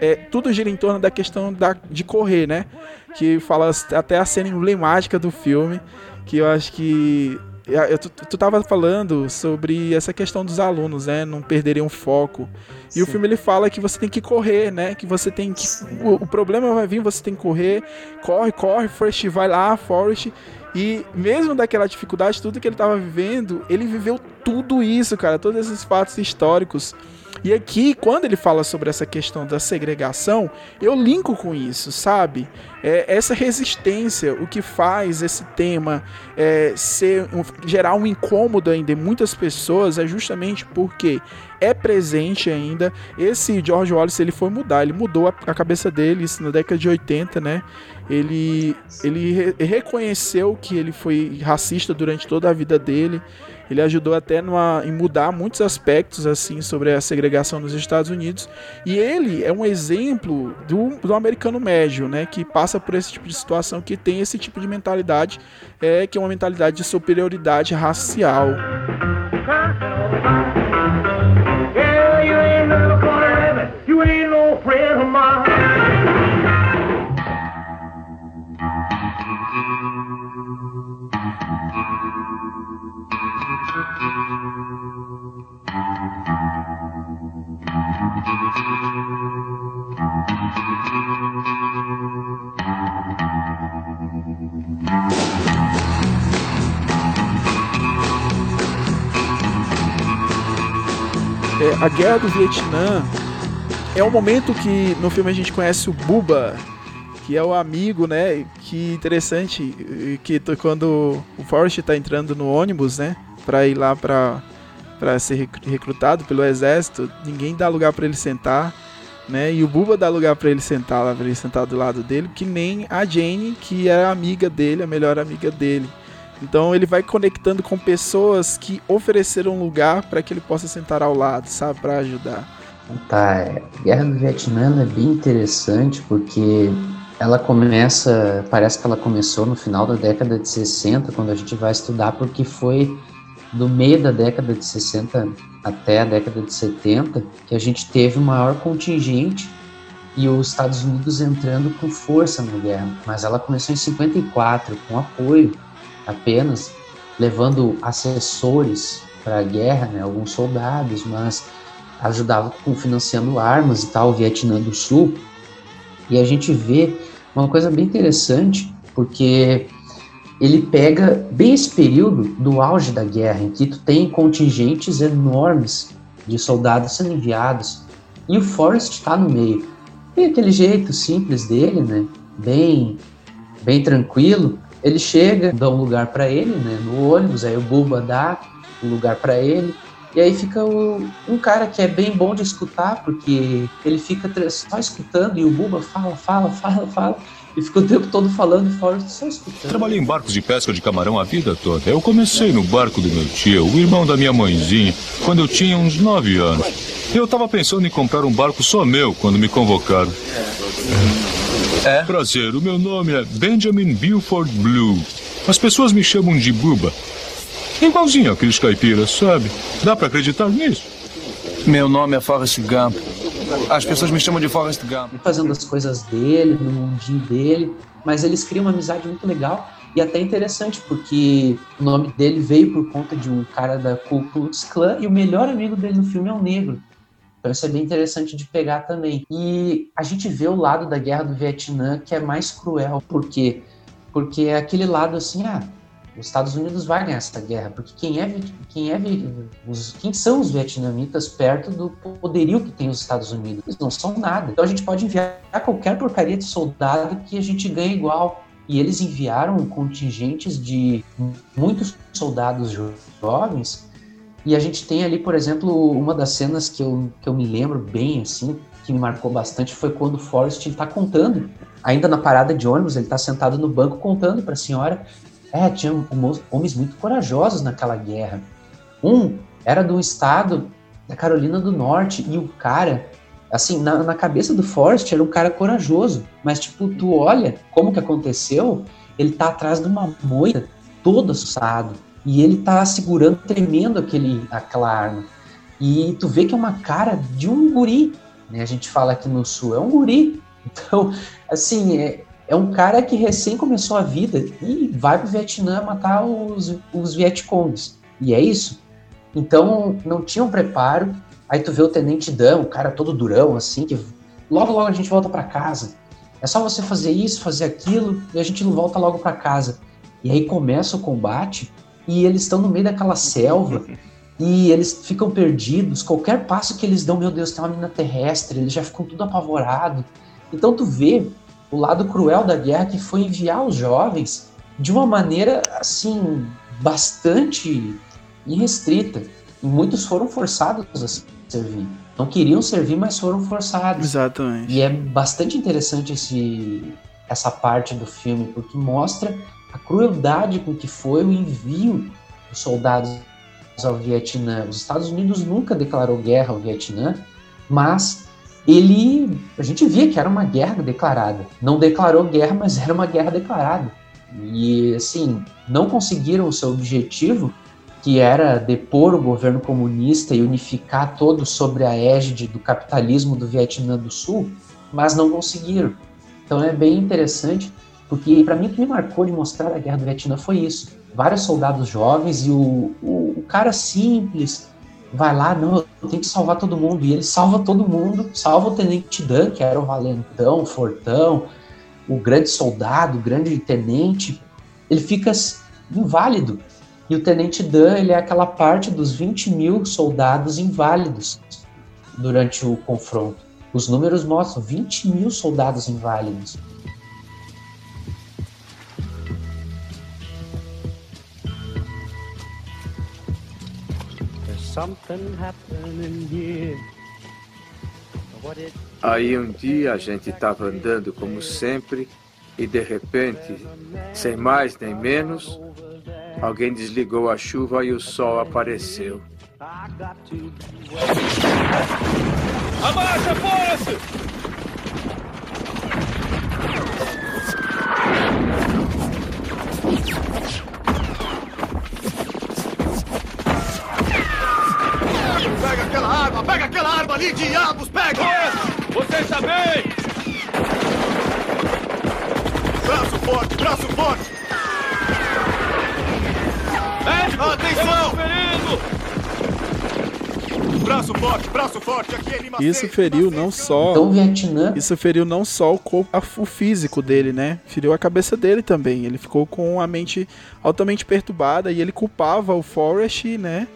é, tudo gira em torno da questão da, de correr, né? Que fala até a cena emblemática do filme, que eu acho que eu- eu- tu, tu tava falando sobre essa questão dos alunos, né? Não perderem o foco. E o Sim. filme ele fala que você tem que correr, né? Que você tem que. O, o problema vai vir, você tem que correr. Corre, corre, Forrest vai lá, Forrest. E mesmo daquela dificuldade, tudo que ele tava vivendo, ele viveu tudo isso, cara, todos esses fatos históricos. E aqui, quando ele fala sobre essa questão da segregação, eu linko com isso, sabe? É, essa resistência, o que faz esse tema é, ser um- gerar um incômodo ainda em muitas pessoas é justamente porque é presente ainda. Esse George Wallace ele foi mudar, ele mudou a, a cabeça dele, isso na década de 80, né? Ele, ele re- reconheceu que ele foi racista durante toda a vida dele. Ele ajudou até numa, em mudar muitos aspectos assim sobre a segregação nos Estados Unidos. E ele é um exemplo do, do americano médio, né? Que passa por esse tipo de situação, que tem esse tipo de mentalidade, é, que é uma mentalidade de superioridade racial. A guerra do Vietnã é o momento que no filme a gente conhece o Buba, que é o amigo, né? Que interessante que quando o Forrest tá entrando no ônibus, né? Pra ir lá pra, pra ser rec- recrutado pelo exército, ninguém dá lugar pra ele sentar, né? E o Buba dá lugar pra ele sentar lá, pra ele sentar do lado dele, que nem a Jane, que é a amiga dele, a melhor amiga dele. Então ele vai conectando com pessoas que ofereceram lugar para que ele possa sentar ao lado, sabe, para ajudar. Tá, é, Guerra do Vietnã é bem interessante porque ela começa, parece que ela começou no final da década de 60, quando a gente vai estudar, porque foi do meio da década de 60 até a década de 70 que a gente teve o maior contingente e os Estados Unidos entrando com força na guerra. Mas ela começou em 54, com apoio apenas, levando assessores para a guerra, né, alguns soldados, mas ajudava com financiando armas e tal, o Vietnã do Sul. E a gente vê uma coisa bem interessante, porque ele pega bem esse período do auge da guerra, em que tu tem contingentes enormes de soldados sendo enviados, e o Forrest está no meio. Tem aquele jeito simples dele, né? Bem, bem tranquilo. Ele chega, dá um lugar para ele, né? No ônibus, aí o Buba dá um lugar para ele. E aí fica o, um cara que é bem bom de escutar, porque ele fica só escutando e o Buba fala, fala, fala, fala. E fica o tempo todo falando e fora só escutando. Trabalhei em barcos de pesca de camarão a vida toda. Eu comecei no barco do meu tio, o irmão da minha mãezinha, quando eu tinha uns nove anos. Eu estava pensando em comprar um barco só meu quando me convocaram. É? Prazer, o meu nome é Benjamin Buford Blue. As pessoas me chamam de Buba. Igualzinho aqueles caipiras, sabe? Dá para acreditar nisso? Meu nome é Forrest Gump. As pessoas me chamam de Forrest Gump. Fazendo as coisas dele, no mundinho dele, mas eles criam uma amizade muito legal e até interessante, porque o nome dele veio por conta de um cara da Ku Klux Klan e o melhor amigo dele no filme é um negro. Então isso é bem interessante de pegar também. E a gente vê o lado da guerra do Vietnã que é mais cruel. Por quê? Porque é aquele lado assim, ah, os Estados Unidos vai ganhar essa guerra, porque quem é quem é os, quem são os vietnamitas perto do poderio que tem os Estados Unidos? Eles não são nada. Então a gente pode enviar qualquer porcaria de soldado que a gente ganha igual. E eles enviaram contingentes de muitos soldados jovens. E a gente tem ali, por exemplo, uma das cenas que eu, que eu me lembro bem, assim, que me marcou bastante, foi quando o Forrest está contando, ainda na parada de ônibus, ele está sentado no banco contando para a senhora é, tinha homens muito corajosos naquela guerra. Um era do estado da Carolina do Norte e o cara, assim, na, na cabeça do Forrest era um cara corajoso, mas tipo, tu olha como que aconteceu, ele tá atrás de uma moita, todo assustado, e ele tá segurando, tremendo aquele, aquela arma. E tu vê que é uma cara de um guri, né? A gente fala aqui no sul, é um guri. [laughs] Então, assim, é, é um cara que recém começou a vida e vai pro Vietnã matar os, os Vietcongs. E é isso. Então, não tinha um preparo. Aí tu vê o Tenente Dan, o cara todo durão, assim, que logo, logo a gente volta para casa. É só você fazer isso, fazer aquilo, e a gente volta logo para casa. E aí começa o combate, e eles estão no meio daquela selva, e eles ficam perdidos. Qualquer passo que eles dão, meu Deus, tem uma mina terrestre, eles já ficam tudo apavorados. Então tu vê o lado cruel da guerra que foi enviar os jovens de uma maneira assim bastante irrestrita e muitos foram forçados a servir. Não queriam servir, mas foram forçados. Exatamente. E é bastante interessante esse, essa parte do filme porque mostra a crueldade com que foi o envio dos soldados ao Vietnã. Os Estados Unidos nunca declarou guerra ao Vietnã, mas ele a gente via que era uma guerra declarada. Não declarou guerra, mas era uma guerra declarada. E assim, não conseguiram o seu objetivo, que era depor o governo comunista e unificar todos sobre a égide do capitalismo do Vietnã do Sul, mas não conseguiram. Então é bem interessante, porque para mim o que me marcou de mostrar a guerra do Vietnã foi isso. Vários soldados jovens e o, o, o cara simples, vai lá, não, eu tenho que salvar todo mundo. E ele salva todo mundo, salva o Tenente Dan, que era o valentão, o fortão, o grande soldado, o grande tenente. Ele fica inválido. E o Tenente Dan, ele é aquela parte dos 20 mil soldados inválidos durante o confronto. Os números mostram 20 mil soldados inválidos. Aí um dia a gente estava andando como sempre e de repente, sem mais nem menos, alguém desligou a chuva e o sol apareceu. Abaixa, Forrest! Ali, diabos, pega! Você está bem? Braço forte, braço forte! Médico! Atenção! Braço forte, braço forte, aqui ele Isso feriu não só. Então, o Vietnã. Isso feriu não só o, corpo, a- o físico dele, né? Feriu a cabeça dele também. Ele ficou com a mente altamente perturbada e ele culpava o Forrest, né?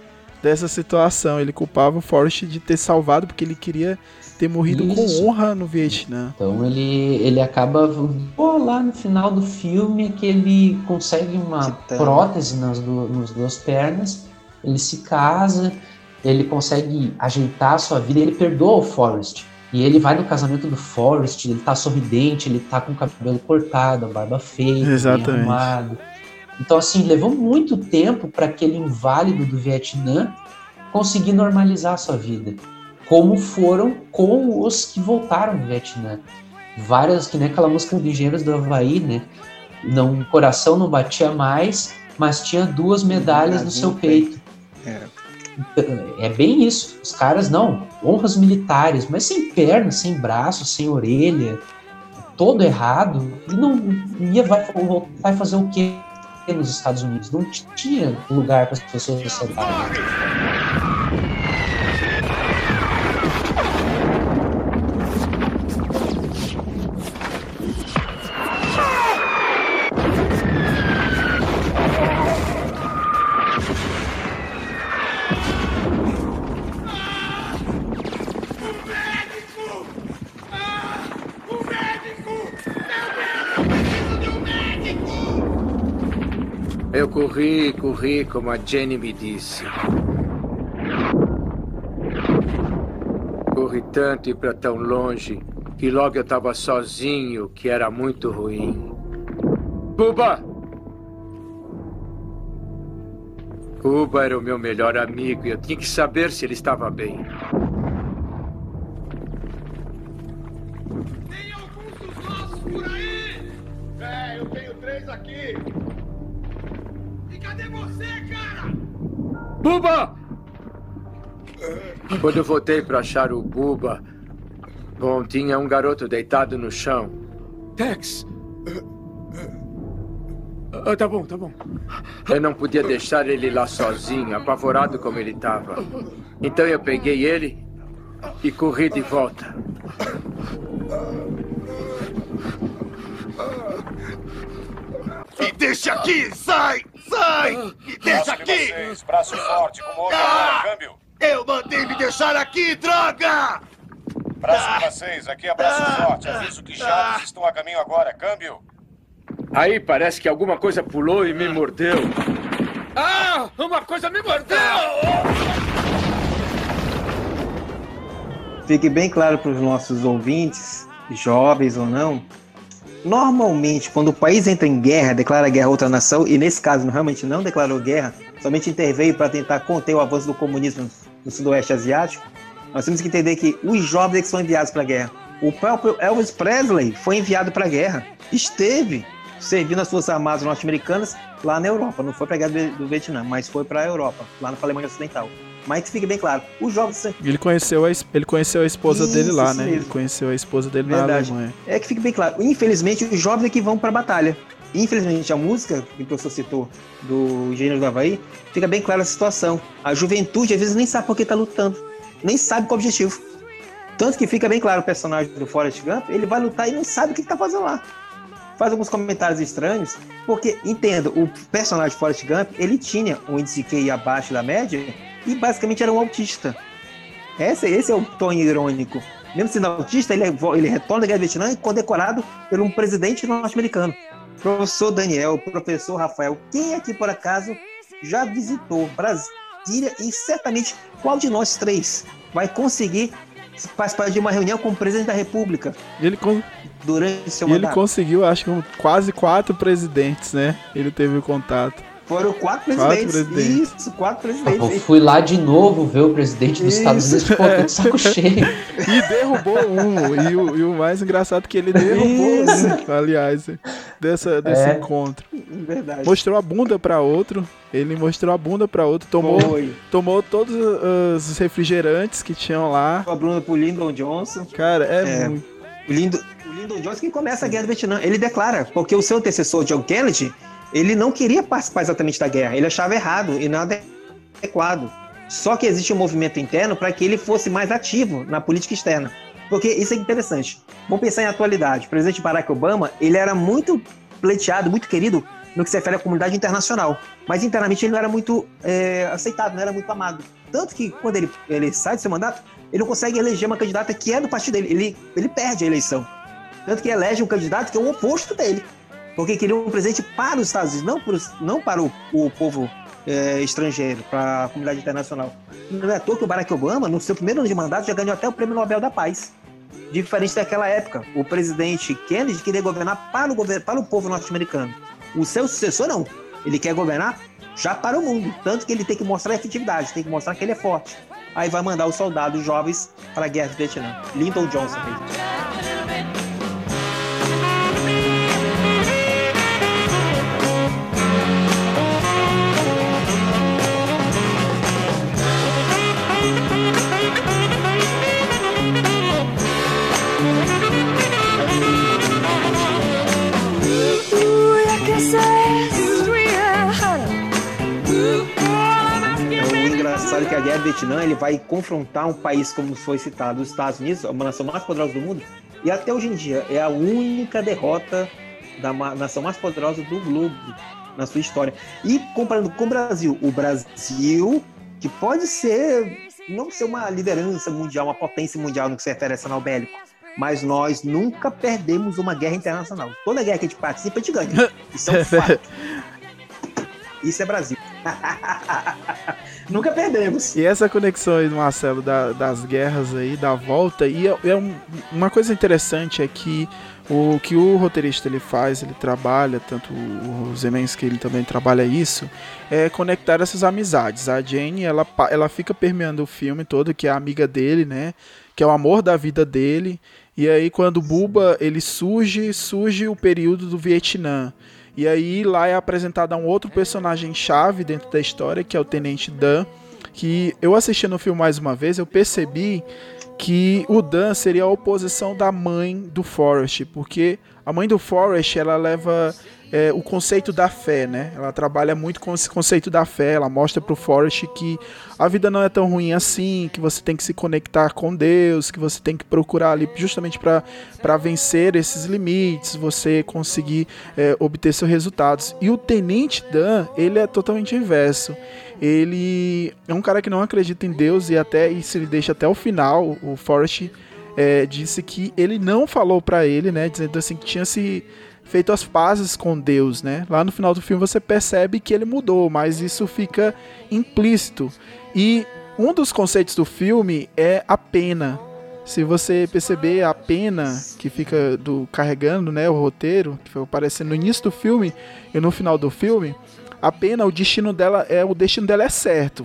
Dessa situação. Ele culpava o Forrest de ter salvado porque ele queria ter morrido Isso. com honra no Vietnã. Então ele, ele acaba. Pô, lá no final do filme é que ele consegue uma prótese nas, du nas duas pernas, ele se casa, ele consegue ajeitar a sua vida, ele perdoa o Forrest. E ele vai no casamento do Forrest, ele tá sorridente, ele tá com o cabelo cortado, a barba feita, bem Exatamente. arrumado. Então, assim, levou muito tempo para aquele inválido do Vietnã conseguir normalizar a sua vida. Como foram com os que voltaram do Vietnã. Várias, que nem aquela música do Engenheiros do Havaí, né? Não, o coração não batia mais, mas tinha duas medalhas no seu peito. É bem isso. Os caras, não, honras militares, mas sem perna, sem braço, sem orelha, todo errado. E não ia vai, vai fazer o quê nos Estados Unidos? Não tinha lugar para as pessoas da Eu corri, corri como a Jenny me disse. Corri tanto e para tão longe que logo eu estava sozinho, que era muito ruim. Cuba! Cuba era o meu melhor amigo e eu tinha que saber se ele estava bem. Buba! Quando eu voltei para achar o Buba, bom, tinha um garoto deitado no chão. Tex! Ah, tá bom, tá bom. Eu não podia deixar ele lá sozinho, apavorado como ele estava. Então eu peguei ele e corri de volta. Me deixa aqui! Sai! Sai! Me deixa aqui! braço forte, com o olho Ah! câmbio. Eu mandei me deixar aqui, droga! Braço de vocês, aqui é braço forte. Aviso que chaves estão a caminho agora. Câmbio. Aí parece que alguma coisa pulou e me mordeu. Ah! Uma coisa me mordeu! Fique bem claro para os nossos ouvintes, jovens ou não. Normalmente, quando o país entra em guerra, declara guerra a outra nação, e nesse caso realmente não declarou guerra, somente interveio para tentar conter o avanço do comunismo no sudoeste asiático, nós temos que entender que os jovens é que são enviados para a guerra. O próprio Elvis Presley foi enviado para a guerra. Esteve servindo as Forças Armadas norte-americanas lá na Europa. Não foi para a guerra do Vietnã, mas foi para a Europa, lá na Alemanha Ocidental. Mas que fique bem claro, os jovens Ele conheceu a, ele conheceu a esposa Isso, dele lá, né? mesmo. Ele conheceu a esposa dele Verdade. na Alemanha. É que fique bem claro. Infelizmente, os jovens é que vão para a batalha. Infelizmente, a música que o professor citou do Engenheiro do Havaí, fica bem clara a situação. A juventude, às vezes, nem sabe por que está lutando. Nem sabe qual o objetivo. Tanto que fica bem claro o personagem do Forrest Gump, ele vai lutar e não sabe o que está fazendo lá. Faz alguns comentários estranhos, porque, entenda, o personagem Forrest Gump, ele tinha um índice QI abaixo da média e basicamente era um autista. Esse, esse é o tom irônico. Mesmo sendo autista, ele, é ele retorna da Guerra do Vietnã e condecorado por um presidente norte-americano. Professor Daniel, professor Rafael, quem aqui por acaso já visitou Brasília e certamente qual de nós três vai conseguir participar de uma reunião com o presidente da República Ele, con- durante seu e ele mandato? conseguiu, acho que um- quase quatro presidentes, né? Ele teve o contato. Foram quatro Quatro presidentes. presidentes. Isso, quatro Eu presidentes. fui lá de novo ver o presidente dos Estados Isso, Unidos, pô, tô é. de saco cheio. [laughs] E derrubou um. E o, e o mais engraçado é que ele derrubou um, aliás, dessa, desse É. encontro. Verdade. Mostrou a bunda pra outro. Ele mostrou a bunda pra outro. Tomou, Foi. tomou todos os refrigerantes que tinham lá. A Bruna pro Lyndon Johnson. Cara, é, É. muito. O Lyndon, o Lyndon Johnson que começa a guerra do Vietnã. Ele declara, porque o seu antecessor, John Kennedy, ele não queria participar exatamente da guerra. Ele achava errado e não adequado. Só que existe um movimento interno para que ele fosse mais ativo na política externa. Porque isso é interessante. Vamos pensar em atualidade. O presidente Barack Obama, ele era muito pleiteado, muito querido no que se refere à comunidade internacional. Mas internamente ele não era muito é, aceitado, não era muito amado. Tanto que quando ele, ele sai do seu mandato, ele não consegue eleger uma candidata que é do partido dele. Ele, ele perde a eleição. Tanto que elege um candidato que é o oposto dele. Porque queria um presidente para os Estados Unidos, não, para não para o, o povo é, estrangeiro, para a comunidade internacional. Não é à toa que o Barack Obama, no seu primeiro ano de mandato, já ganhou até o Prêmio Nobel da Paz. Diferente daquela época, o presidente Kennedy queria governar para o, governo, para o povo norte-americano. O seu sucessor não. Ele quer governar já para o mundo. Tanto que ele tem que mostrar efetividade, tem que mostrar que ele é forte. Aí vai mandar os soldados jovens para a guerra do Vietnã. Lyndon Johnson fez. Engraçado é que a guerra do Vietnã ele vai confrontar um país como foi citado, os Estados Unidos, uma nação mais poderosa do mundo, e até hoje em dia é a única derrota da nação mais poderosa do globo na sua história. E comparando com o Brasil, o Brasil, que pode ser, não ser uma liderança mundial, uma potência mundial no que se refere a arsenal bélico, mas nós nunca perdemos uma guerra internacional. Toda guerra que a gente participa, a gente ganha. Isso é um [laughs] fato. Isso é Brasil. [laughs] Nunca perdemos. E essa conexão aí do Marcelo da- das guerras aí, da volta, e é, é um- uma coisa interessante é que o que o roteirista ele faz, ele trabalha, tanto o Zemensky ele também trabalha isso, é conectar essas amizades. A Jane, ela, ela fica permeando o filme todo, que é a amiga dele, né? Que é o amor da vida dele. E aí quando o Buba ele surge, surge o período do Vietnã. E aí lá é apresentado um outro personagem chave dentro da história, que é o Tenente Dan, que eu assistindo o filme mais uma vez, eu percebi que o Dan seria a oposição da mãe do Forrest, porque a mãe do Forrest, ela leva é, o conceito da fé, né? Ela trabalha muito com esse conceito da fé, ela mostra pro Forrest que a vida não é tão ruim assim, que você tem que se conectar com Deus, que você tem que procurar ali justamente para vencer esses limites, você conseguir é, obter seus resultados. E o Tenente Dan, ele é totalmente inverso. Ele é um cara que não acredita em Deus e até isso ele deixa até o final. O Forrest é, disse que ele não falou para ele, né, dizendo assim que tinha se feito as pazes com Deus, né? Lá no final do filme você percebe que ele mudou, mas isso fica implícito. E um dos conceitos do filme é a pena. Se você perceber a pena que fica do carregando, né, o roteiro, que foi aparecendo no início do filme e no final do filme, a pena, o destino dela é o destino dela é certo.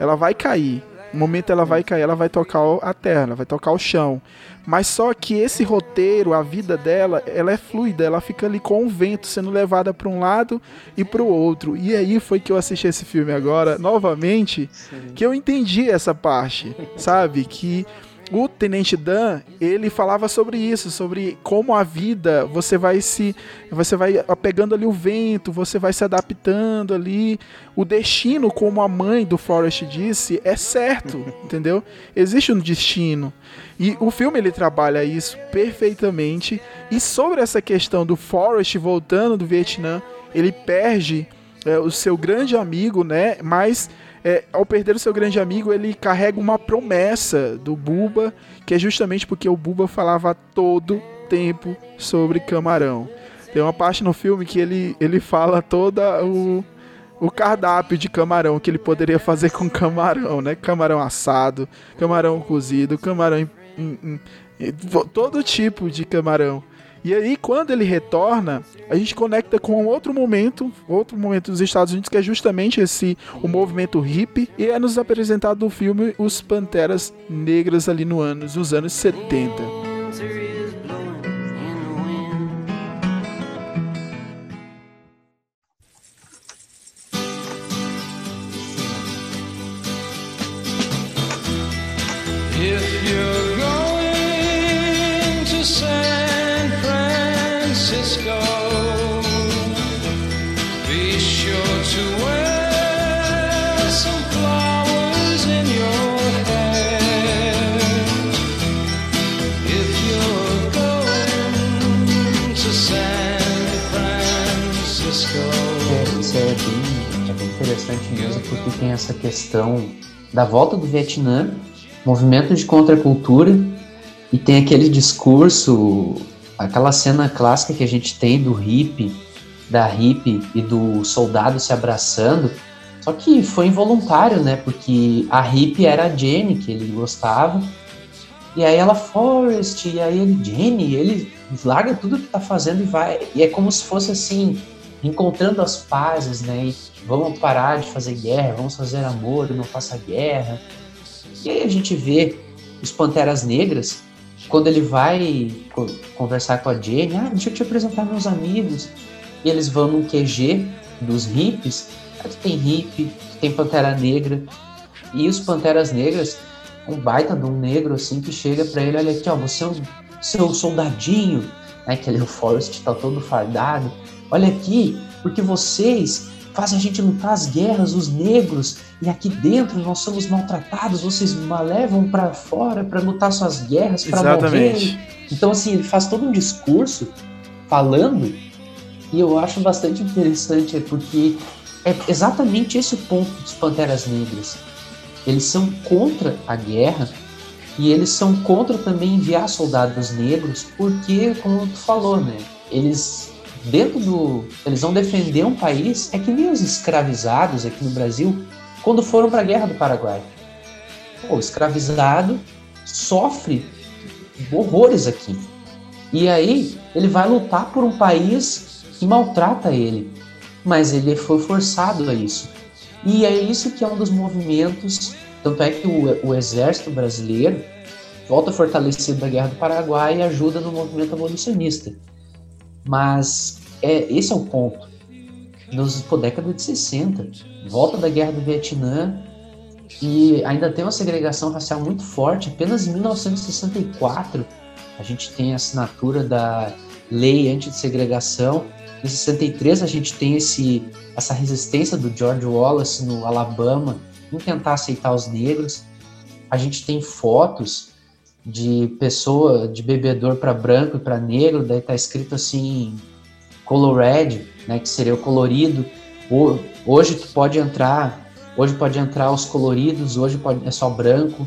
Ela vai cair. No momento ela vai cair, ela vai tocar a terra, ela vai tocar o chão. Mas só que esse roteiro, a vida dela, ela é fluida, ela fica ali com o vento sendo levada para um lado e para o outro. E aí foi que eu assisti esse filme agora novamente, que eu entendi essa parte, sabe? Que o Tenente Dan, ele falava sobre isso, sobre como a vida, você vai se você vai pegando ali o vento, você vai se adaptando ali. O destino, como a mãe do Forrest disse, é certo, [laughs] entendeu? Existe um destino. E o filme ele trabalha isso perfeitamente. E sobre essa questão do Forrest voltando do Vietnã, ele perde é, o seu grande amigo, né? Mas é, ao perder o seu grande amigo, ele carrega uma promessa do Buba, que é justamente porque o Buba falava todo tempo sobre camarão. Tem uma parte no filme que ele, ele fala toda o, o cardápio de camarão que ele poderia fazer com camarão, né? Camarão assado, camarão cozido, camarão em, em- em- todo tipo de camarão. E aí, quando ele retorna, a gente conecta com outro momento, outro momento dos Estados Unidos, que é justamente esse o movimento hippie, e é nos apresentado no filme Os Panteras Negras ali no anos, os anos 70. Francisco, be sure to wear some flowers in your hair. If you're going to San Francisco. É, isso é é bem interessante mesmo, porque tem essa questão da volta do Vietnã, movimento de contracultura, e tem aquele discurso, aquela cena clássica que a gente tem do hippie, da hippie e do soldado se abraçando, só que foi involuntário, né? Porque a hippie era a Jenny, que ele gostava, e aí ela, Forrest, e aí ele, Jenny, ele larga tudo que tá fazendo e vai. E é como se fosse assim, encontrando as pazes, né? E vamos parar de fazer guerra, vamos fazer amor, não faça guerra. E aí a gente vê os Panteras Negras, quando ele vai co- conversar com a Jenny, ah, deixa eu te apresentar meus amigos. E eles vão num QG dos hippies. Aí tu tem hippie, tu tem Pantera Negra. E os Panteras Negras, um baita de um negro assim que chega pra ele, olha aqui, ó, você é um seu soldadinho, né? Que ele, o Forrest tá todo fardado. Olha aqui, porque vocês fazem a gente lutar as guerras, os negros, e aqui dentro nós somos maltratados, vocês levam pra fora pra lutar suas guerras, Exatamente. morrer. Então, assim, ele faz todo um discurso falando, e eu acho bastante interessante, é porque é exatamente esse o ponto dos Panteras Negras. Eles são contra a guerra e eles são contra também enviar soldados negros, porque, como tu falou, né? Eles dentro do, eles vão defender um país é que nem os escravizados aqui no Brasil quando foram para a guerra do Paraguai. O escravizado sofre horrores aqui. E aí ele vai lutar por um país que maltrata ele, mas ele foi forçado a isso. E é isso que é um dos movimentos, tanto é que o, o exército brasileiro volta fortalecido da Guerra do Paraguai e ajuda no movimento abolicionista. Mas é, esse é o ponto. Nos pô, década de 60, volta da Guerra do Vietnã e ainda tem uma segregação racial muito forte. Apenas em 1964 a gente tem a assinatura da lei anti-segregação. Em 63 a gente tem esse, essa resistência do George Wallace no Alabama em tentar aceitar os negros. A gente tem fotos de pessoa, de bebedor para branco e para negro, daí tá escrito assim color red, né, que seria o colorido. Ho- Hoje tu pode entrar, hoje pode entrar os coloridos, hoje pode é só branco.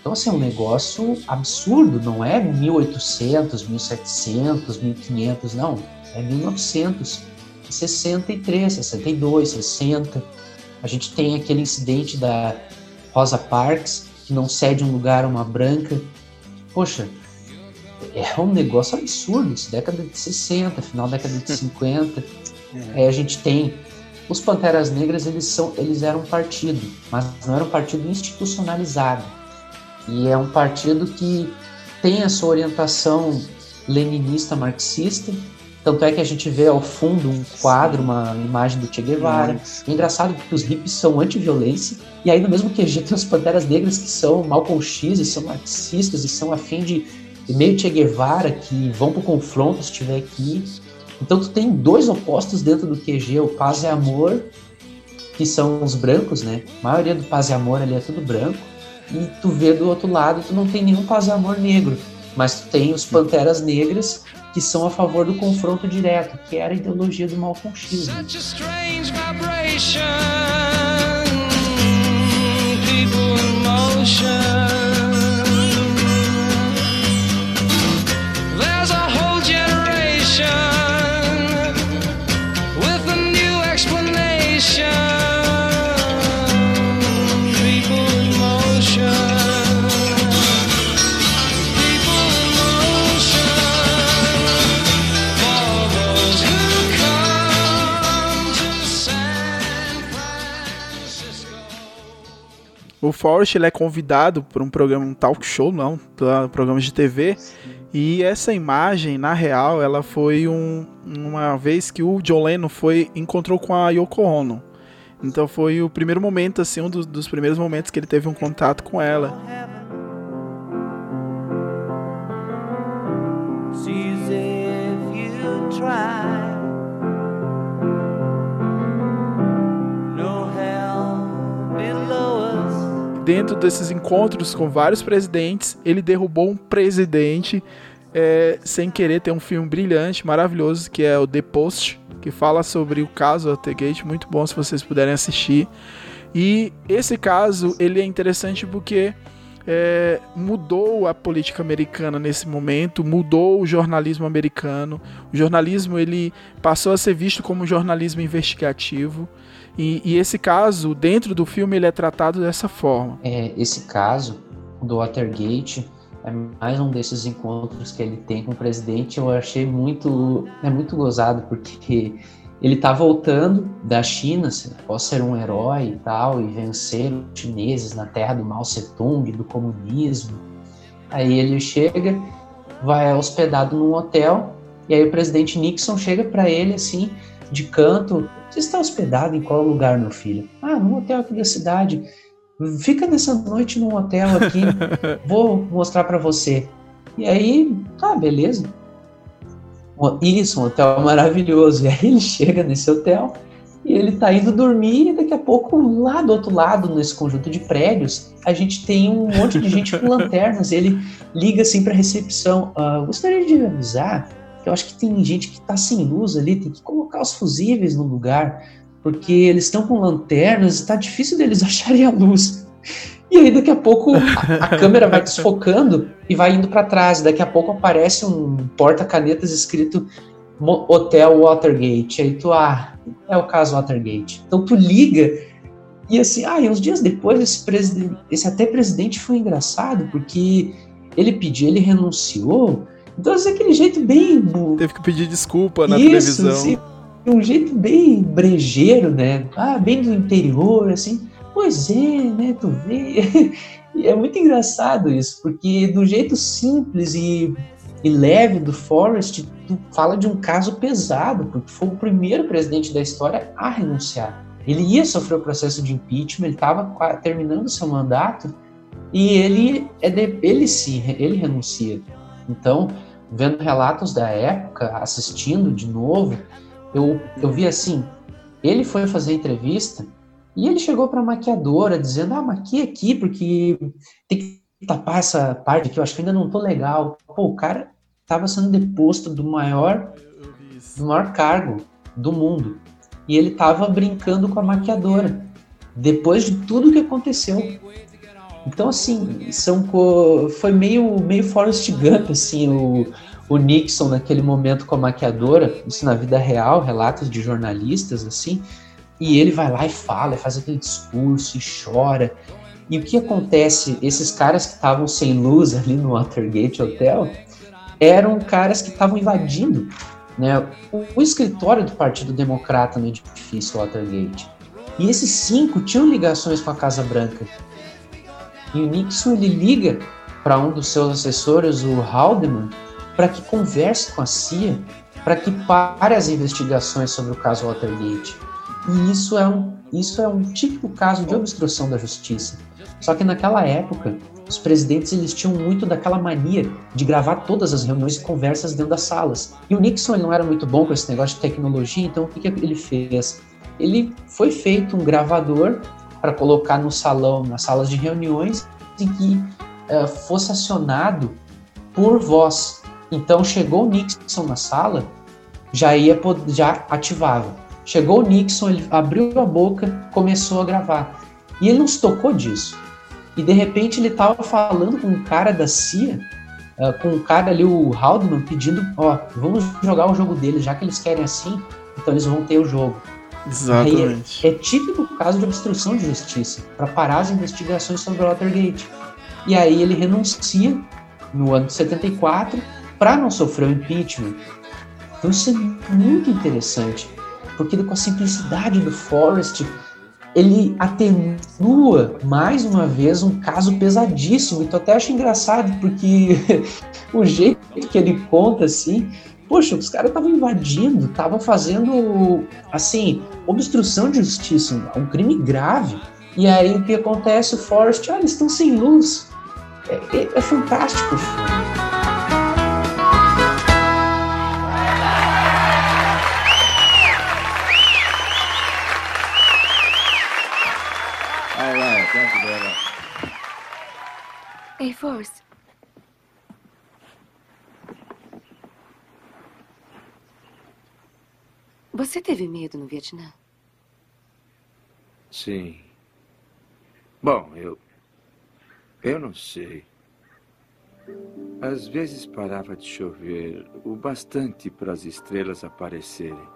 Então assim, é um negócio absurdo, não é 1800, 1700, 1500, não, é 1963, 62, 60. A gente tem aquele incidente da Rosa Parks, que não cede um lugar a uma branca. Poxa, é um negócio absurdo, isso, década de 60, final da década de [laughs] 50. Aí a gente tem os Panteras Negras, eles são, eles eram um partido, mas não era um partido institucionalizado. E é um partido que tem a sua orientação leninista marxista, tanto é que a gente vê ao fundo um quadro, uma imagem do Che Guevara. É engraçado porque os hippies são anti-violência, e aí no mesmo QG tem os Panteras Negras que são Malcolm X e são marxistas e são afim de meio Che Guevara, que vão pro confronto se estiver aqui. Então tu tem dois opostos dentro do QG, o Paz e Amor, que são os brancos, né? A maioria do Paz e Amor ali é tudo branco. E tu vê do outro lado, tu não tem nenhum Paz e Amor negro, mas tem os Panteras Negras, que são a favor do confronto direto, que era a ideologia do Malcolm X. né? Such o Forrest ele é convidado por um programa, um talk show, não, programa de TV. E essa imagem, na real, ela foi um, uma vez que o John Lennon foi encontrou com a Yoko Ono. Então foi o primeiro momento, assim, um dos, dos primeiros momentos que ele teve um contato com ela. Sees if you try. Dentro desses encontros com vários presidentes, ele derrubou um presidente é, sem querer. Tem um filme brilhante, maravilhoso, que é o The Post, que fala sobre o caso Watergate. Muito bom se vocês puderem assistir. E esse caso ele é interessante porque é, mudou a política americana nesse momento, mudou o jornalismo americano. O jornalismo ele passou a ser visto como jornalismo investigativo. E, e esse caso, dentro do filme, ele é tratado dessa forma. É, esse caso do Watergate é mais um desses encontros que ele tem com o presidente. Eu achei muito, é muito gozado porque ele tá voltando da China, após ser um herói e tal, e vencer os chineses na terra do Mao Tse-tung, do comunismo. Aí ele chega, vai hospedado num hotel, e aí o presidente Nixon chega para ele assim, de canto: Você está hospedado em qual lugar, meu filho? Ah, num hotel aqui da cidade. Fica nessa noite num hotel aqui, [laughs] vou mostrar para você. E aí, tá, beleza. Isso, um hotel maravilhoso. [laughs] E aí ele chega nesse hotel e ele tá indo dormir e daqui a pouco, lá do outro lado, nesse conjunto de prédios, a gente tem um monte de gente com [laughs] lanternas. Ele liga assim pra recepção. Uh, gostaria de avisar que eu acho que tem gente que tá sem luz ali, tem que colocar os fusíveis no lugar, porque eles estão com lanternas e tá difícil deles [laughs] acharem a luz. E aí daqui a pouco a, a [laughs] câmera vai desfocando e vai indo para trás. Daqui a pouco aparece um porta-canetas escrito Hotel Watergate. Aí tu, ah, é o caso Watergate. Então tu liga e assim, ah, e uns dias depois esse presidente, esse até presidente foi engraçado porque ele pediu, ele renunciou. Então assim, aquele jeito bem teve que pedir desculpa na Isso, televisão. Assim, um jeito bem brejeiro, né? Ah, bem do interior, assim. Pois é, né? Tu vê. [laughs] E é muito engraçado isso, porque do jeito simples e, e leve do Forrest, tu fala de um caso pesado, porque foi o primeiro presidente da história a renunciar. Ele ia sofrer o processo de impeachment, ele estava terminando seu mandato e ele é ele sim, ele renuncia. Então, vendo relatos da época, assistindo de novo, eu, eu vi assim, ele foi fazer entrevista e ele chegou para a maquiadora dizendo: Ah, maquia aqui, porque tem que tapar essa parte aqui, eu acho que ainda não tô legal. Pô, o cara estava sendo deposto do maior, do maior cargo do mundo. E ele estava brincando com a maquiadora. Depois de tudo que aconteceu. Então, assim, são co... foi meio, meio Forrest Gump, assim, o, o Nixon naquele momento com a maquiadora, isso na vida real, relatos de jornalistas, assim, e ele vai lá e fala, faz aquele discurso e chora. E o que acontece? Esses caras que estavam sem luz ali no Watergate Hotel eram caras que estavam invadindo né, o, o, escritório do Partido Democrata no edifício Watergate. E esses cinco tinham ligações com a Casa Branca. E o Nixon ele liga para um dos seus assessores, o Haldeman, para que converse com a CIA, para que pare as investigações sobre o caso Watergate. E isso é um, isso é um típico caso de obstrução da justiça. Só que naquela época, os presidentes eles tinham muito daquela mania de gravar todas as reuniões e conversas dentro das salas. E o Nixon não era muito bom com esse negócio de tecnologia, então o que, que ele fez? Ele foi feito um gravador para colocar no salão, nas salas de reuniões, em que uh, fosse acionado por voz. Então chegou o Nixon na sala, já ia já ativava. Chegou o Nixon, ele abriu a boca, começou a gravar. E ele não se tocou disso. E de repente ele estava falando com um cara da CIA, uh, com um cara ali, o Haldeman, pedindo: Ó, oh, vamos jogar o jogo deles, já que eles querem assim, então eles vão ter o jogo. Exatamente. É, é, típico caso de obstrução de justiça, para parar as investigações sobre o Watergate. E aí ele renuncia no ano de 74 para não sofrer o impeachment. Então isso é muito interessante porque com a simplicidade do Forrest, ele atenua mais uma vez um caso pesadíssimo. Então até acho engraçado, porque [laughs] o jeito que ele conta assim, poxa, os caras estavam invadindo, estavam fazendo assim, obstrução de justiça, um crime grave. E aí o que acontece? O Forrest, ah, eles estão sem luz. É, é, é fantástico. Ei, Force. Você teve medo no Vietnã? Sim. Bom, eu. Eu não sei. Às vezes parava de chover o bastante para as estrelas aparecerem.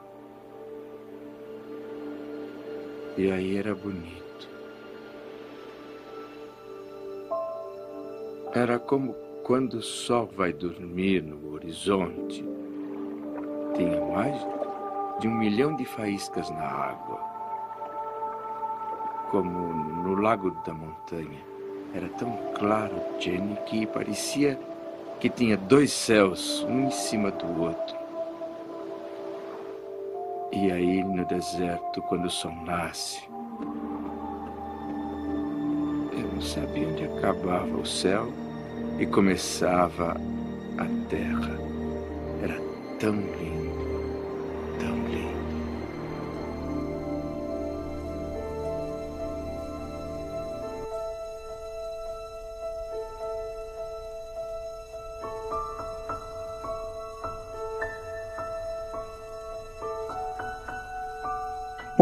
E aí era bonito. Era como quando o sol vai dormir no horizonte. Tinha mais de um milhão de faíscas na água. Como no lago da montanha. Era tão claro, Jenny, que parecia que tinha dois céus, um em cima do outro. E aí, no deserto, quando o sol nasce, não sabia onde acabava o céu e começava a terra. Era tão lindo,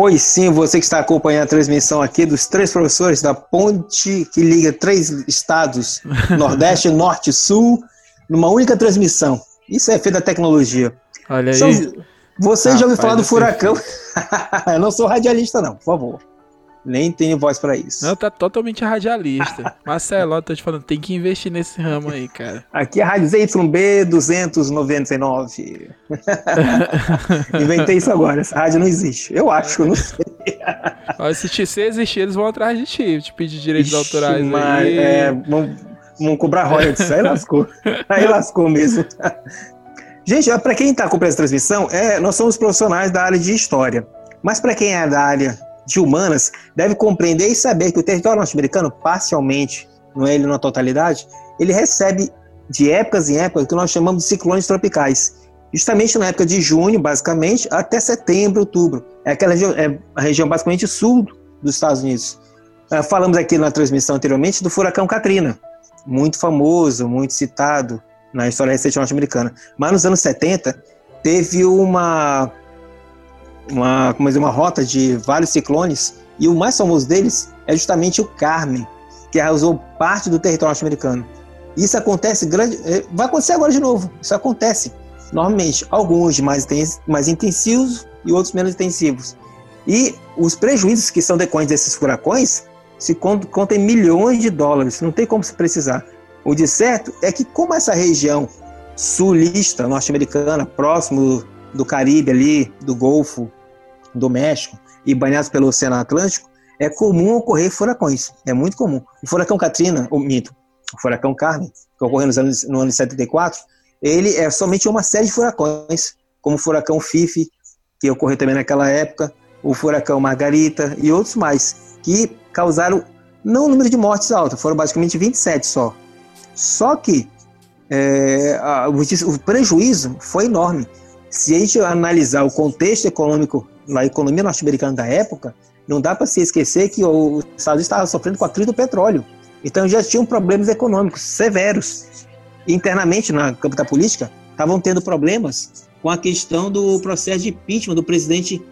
Pois sim, você que está acompanhando a transmissão aqui dos três professores da ponte que liga três estados, [laughs] Nordeste, Norte e Sul, numa única transmissão. Isso é feito da tecnologia. Olha aí. São- Você já ouviu falar do furacão? [laughs] Eu não sou radialista, não, por favor. Nem tenho voz para isso. Não, tá totalmente radialista. [laughs] Marcelo, tô te falando, tem que investir nesse ramo aí, cara. Aqui é a Rádio ZYB 299. [laughs] Inventei isso agora, essa rádio não existe. Eu acho, eu não sei. [laughs] Ó, se se existir, eles vão atrás de ti, te pedir direitos autorais Mas, aí. é, vamos, vamos cobrar royalties. Aí lascou. Aí lascou mesmo. Gente, para quem está acompanhando essa transmissão, é, nós somos profissionais da área de história. Mas para quem é da área de humanas, deve compreender e saber que o território norte-americano, parcialmente, não é ele na totalidade, ele recebe de épocas em épocas que nós chamamos de ciclones tropicais. Justamente na época de junho, basicamente, até setembro, outubro. É aquela região, é a região basicamente sul dos Estados Unidos. Ah, falamos aqui na transmissão anteriormente do furacão Katrina, muito famoso, muito citado na história recente norte-americana. Mas nos anos 70 teve uma uma, como dizer, uma rota de vários ciclones e o mais famoso deles é justamente o Carmen, que arrasou parte do território norte-americano. Isso acontece grande, eh, vai acontecer agora de novo. Isso acontece normalmente, alguns mais, mais intensivos e outros menos intensivos. E os prejuízos que são decorrentes desses furacões se cont- contam em milhões de dólares, não tem como se precisar. O de certo é que, como essa região sulista norte-americana, próximo do Caribe ali, do Golfo do México e banhados pelo Oceano Atlântico, é comum ocorrer furacões. É muito comum. O furacão Katrina, o mito, o furacão Carmen, que ocorreu nos anos, no ano de 74, ele é somente uma série de furacões, como o furacão Fifi, que ocorreu também naquela época, o furacão Margarita e outros mais, que causaram não um número de mortes alto, foram basicamente 27 só. Só que é, a- o prejuízo foi enorme. Se a gente analisar o contexto econômico na economia norte-americana da época, não dá para se esquecer que o Estados Unidos estava sofrendo com a crise do petróleo. Então já tinham problemas econômicos severos. Internamente, na campo da política, estavam tendo problemas com a questão do processo de impeachment do presidente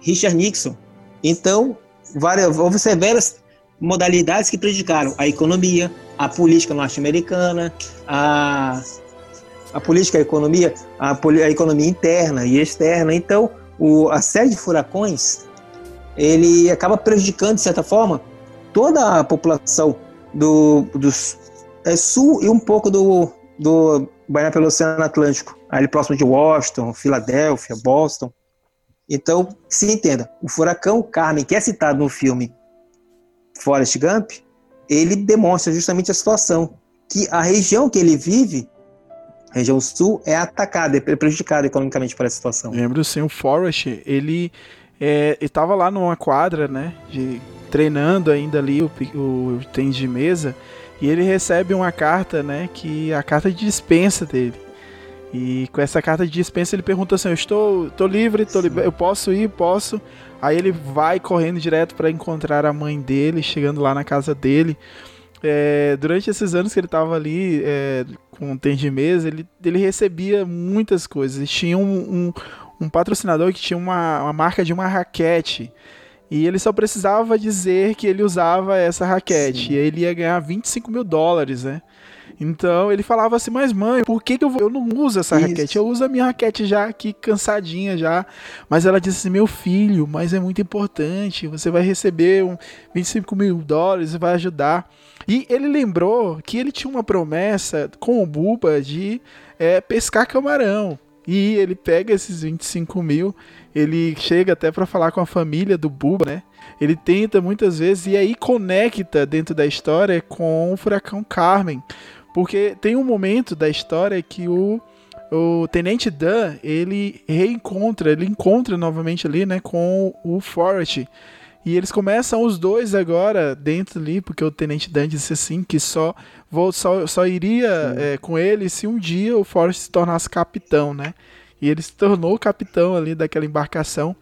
Richard Nixon. Então, várias, houve severas modalidades que prejudicaram a economia, a política norte-americana, a, a política, a economia, a, a economia interna e externa. Então, o, a série de furacões ele acaba prejudicando, de certa forma, toda a população do, dos é, sul e um pouco do, do banhado pelo Oceano Atlântico, ali próximo de Washington, Filadélfia, Boston. Então, se entenda, o furacão Carmen, que é citado no filme Forrest Gump, ele demonstra justamente a situação que a região que ele vive, a região sul, é atacada, é prejudicada economicamente por essa situação. Lembro sim, o Forrest, ele é, estava lá numa quadra, né, de, treinando ainda ali o, o tênis de mesa, e ele recebe uma carta, né, que é a carta de dispensa dele. E com essa carta de dispensa ele pergunta assim: Eu estou, estou livre, estou li eu posso ir, posso. Aí ele vai correndo direto para encontrar a mãe dele, chegando lá na casa dele. É, durante esses anos que ele estava ali é, com o tênis de mesa, ele, ele recebia muitas coisas. Tinha um, um, um patrocinador que tinha uma, uma marca de uma raquete. E ele só precisava dizer que ele usava essa raquete. Sim. E ele ia ganhar 25 mil dólares, né? Então ele falava assim, mas mãe, por que, que eu, eu não uso essa Isso. raquete? Eu uso a minha raquete já aqui, cansadinha já. Mas ela disse assim, meu filho, mas é muito importante, você vai receber um 25 mil dólares, vai ajudar. E ele lembrou que ele tinha uma promessa com o Buba de é, pescar camarão. E ele pega esses 25 mil, ele chega até para falar com a família do Buba, né? Ele tenta muitas vezes e aí conecta dentro da história com o furacão Carmen. Porque tem um momento da história que o, o Tenente Dan, ele reencontra, ele encontra novamente ali, né, com o Forrest. E eles começam os dois agora dentro ali, porque o Tenente Dan disse assim que só, vou, só, só iria é, com ele se um dia o Forrest se tornasse capitão, né? E ele se tornou capitão ali daquela embarcação.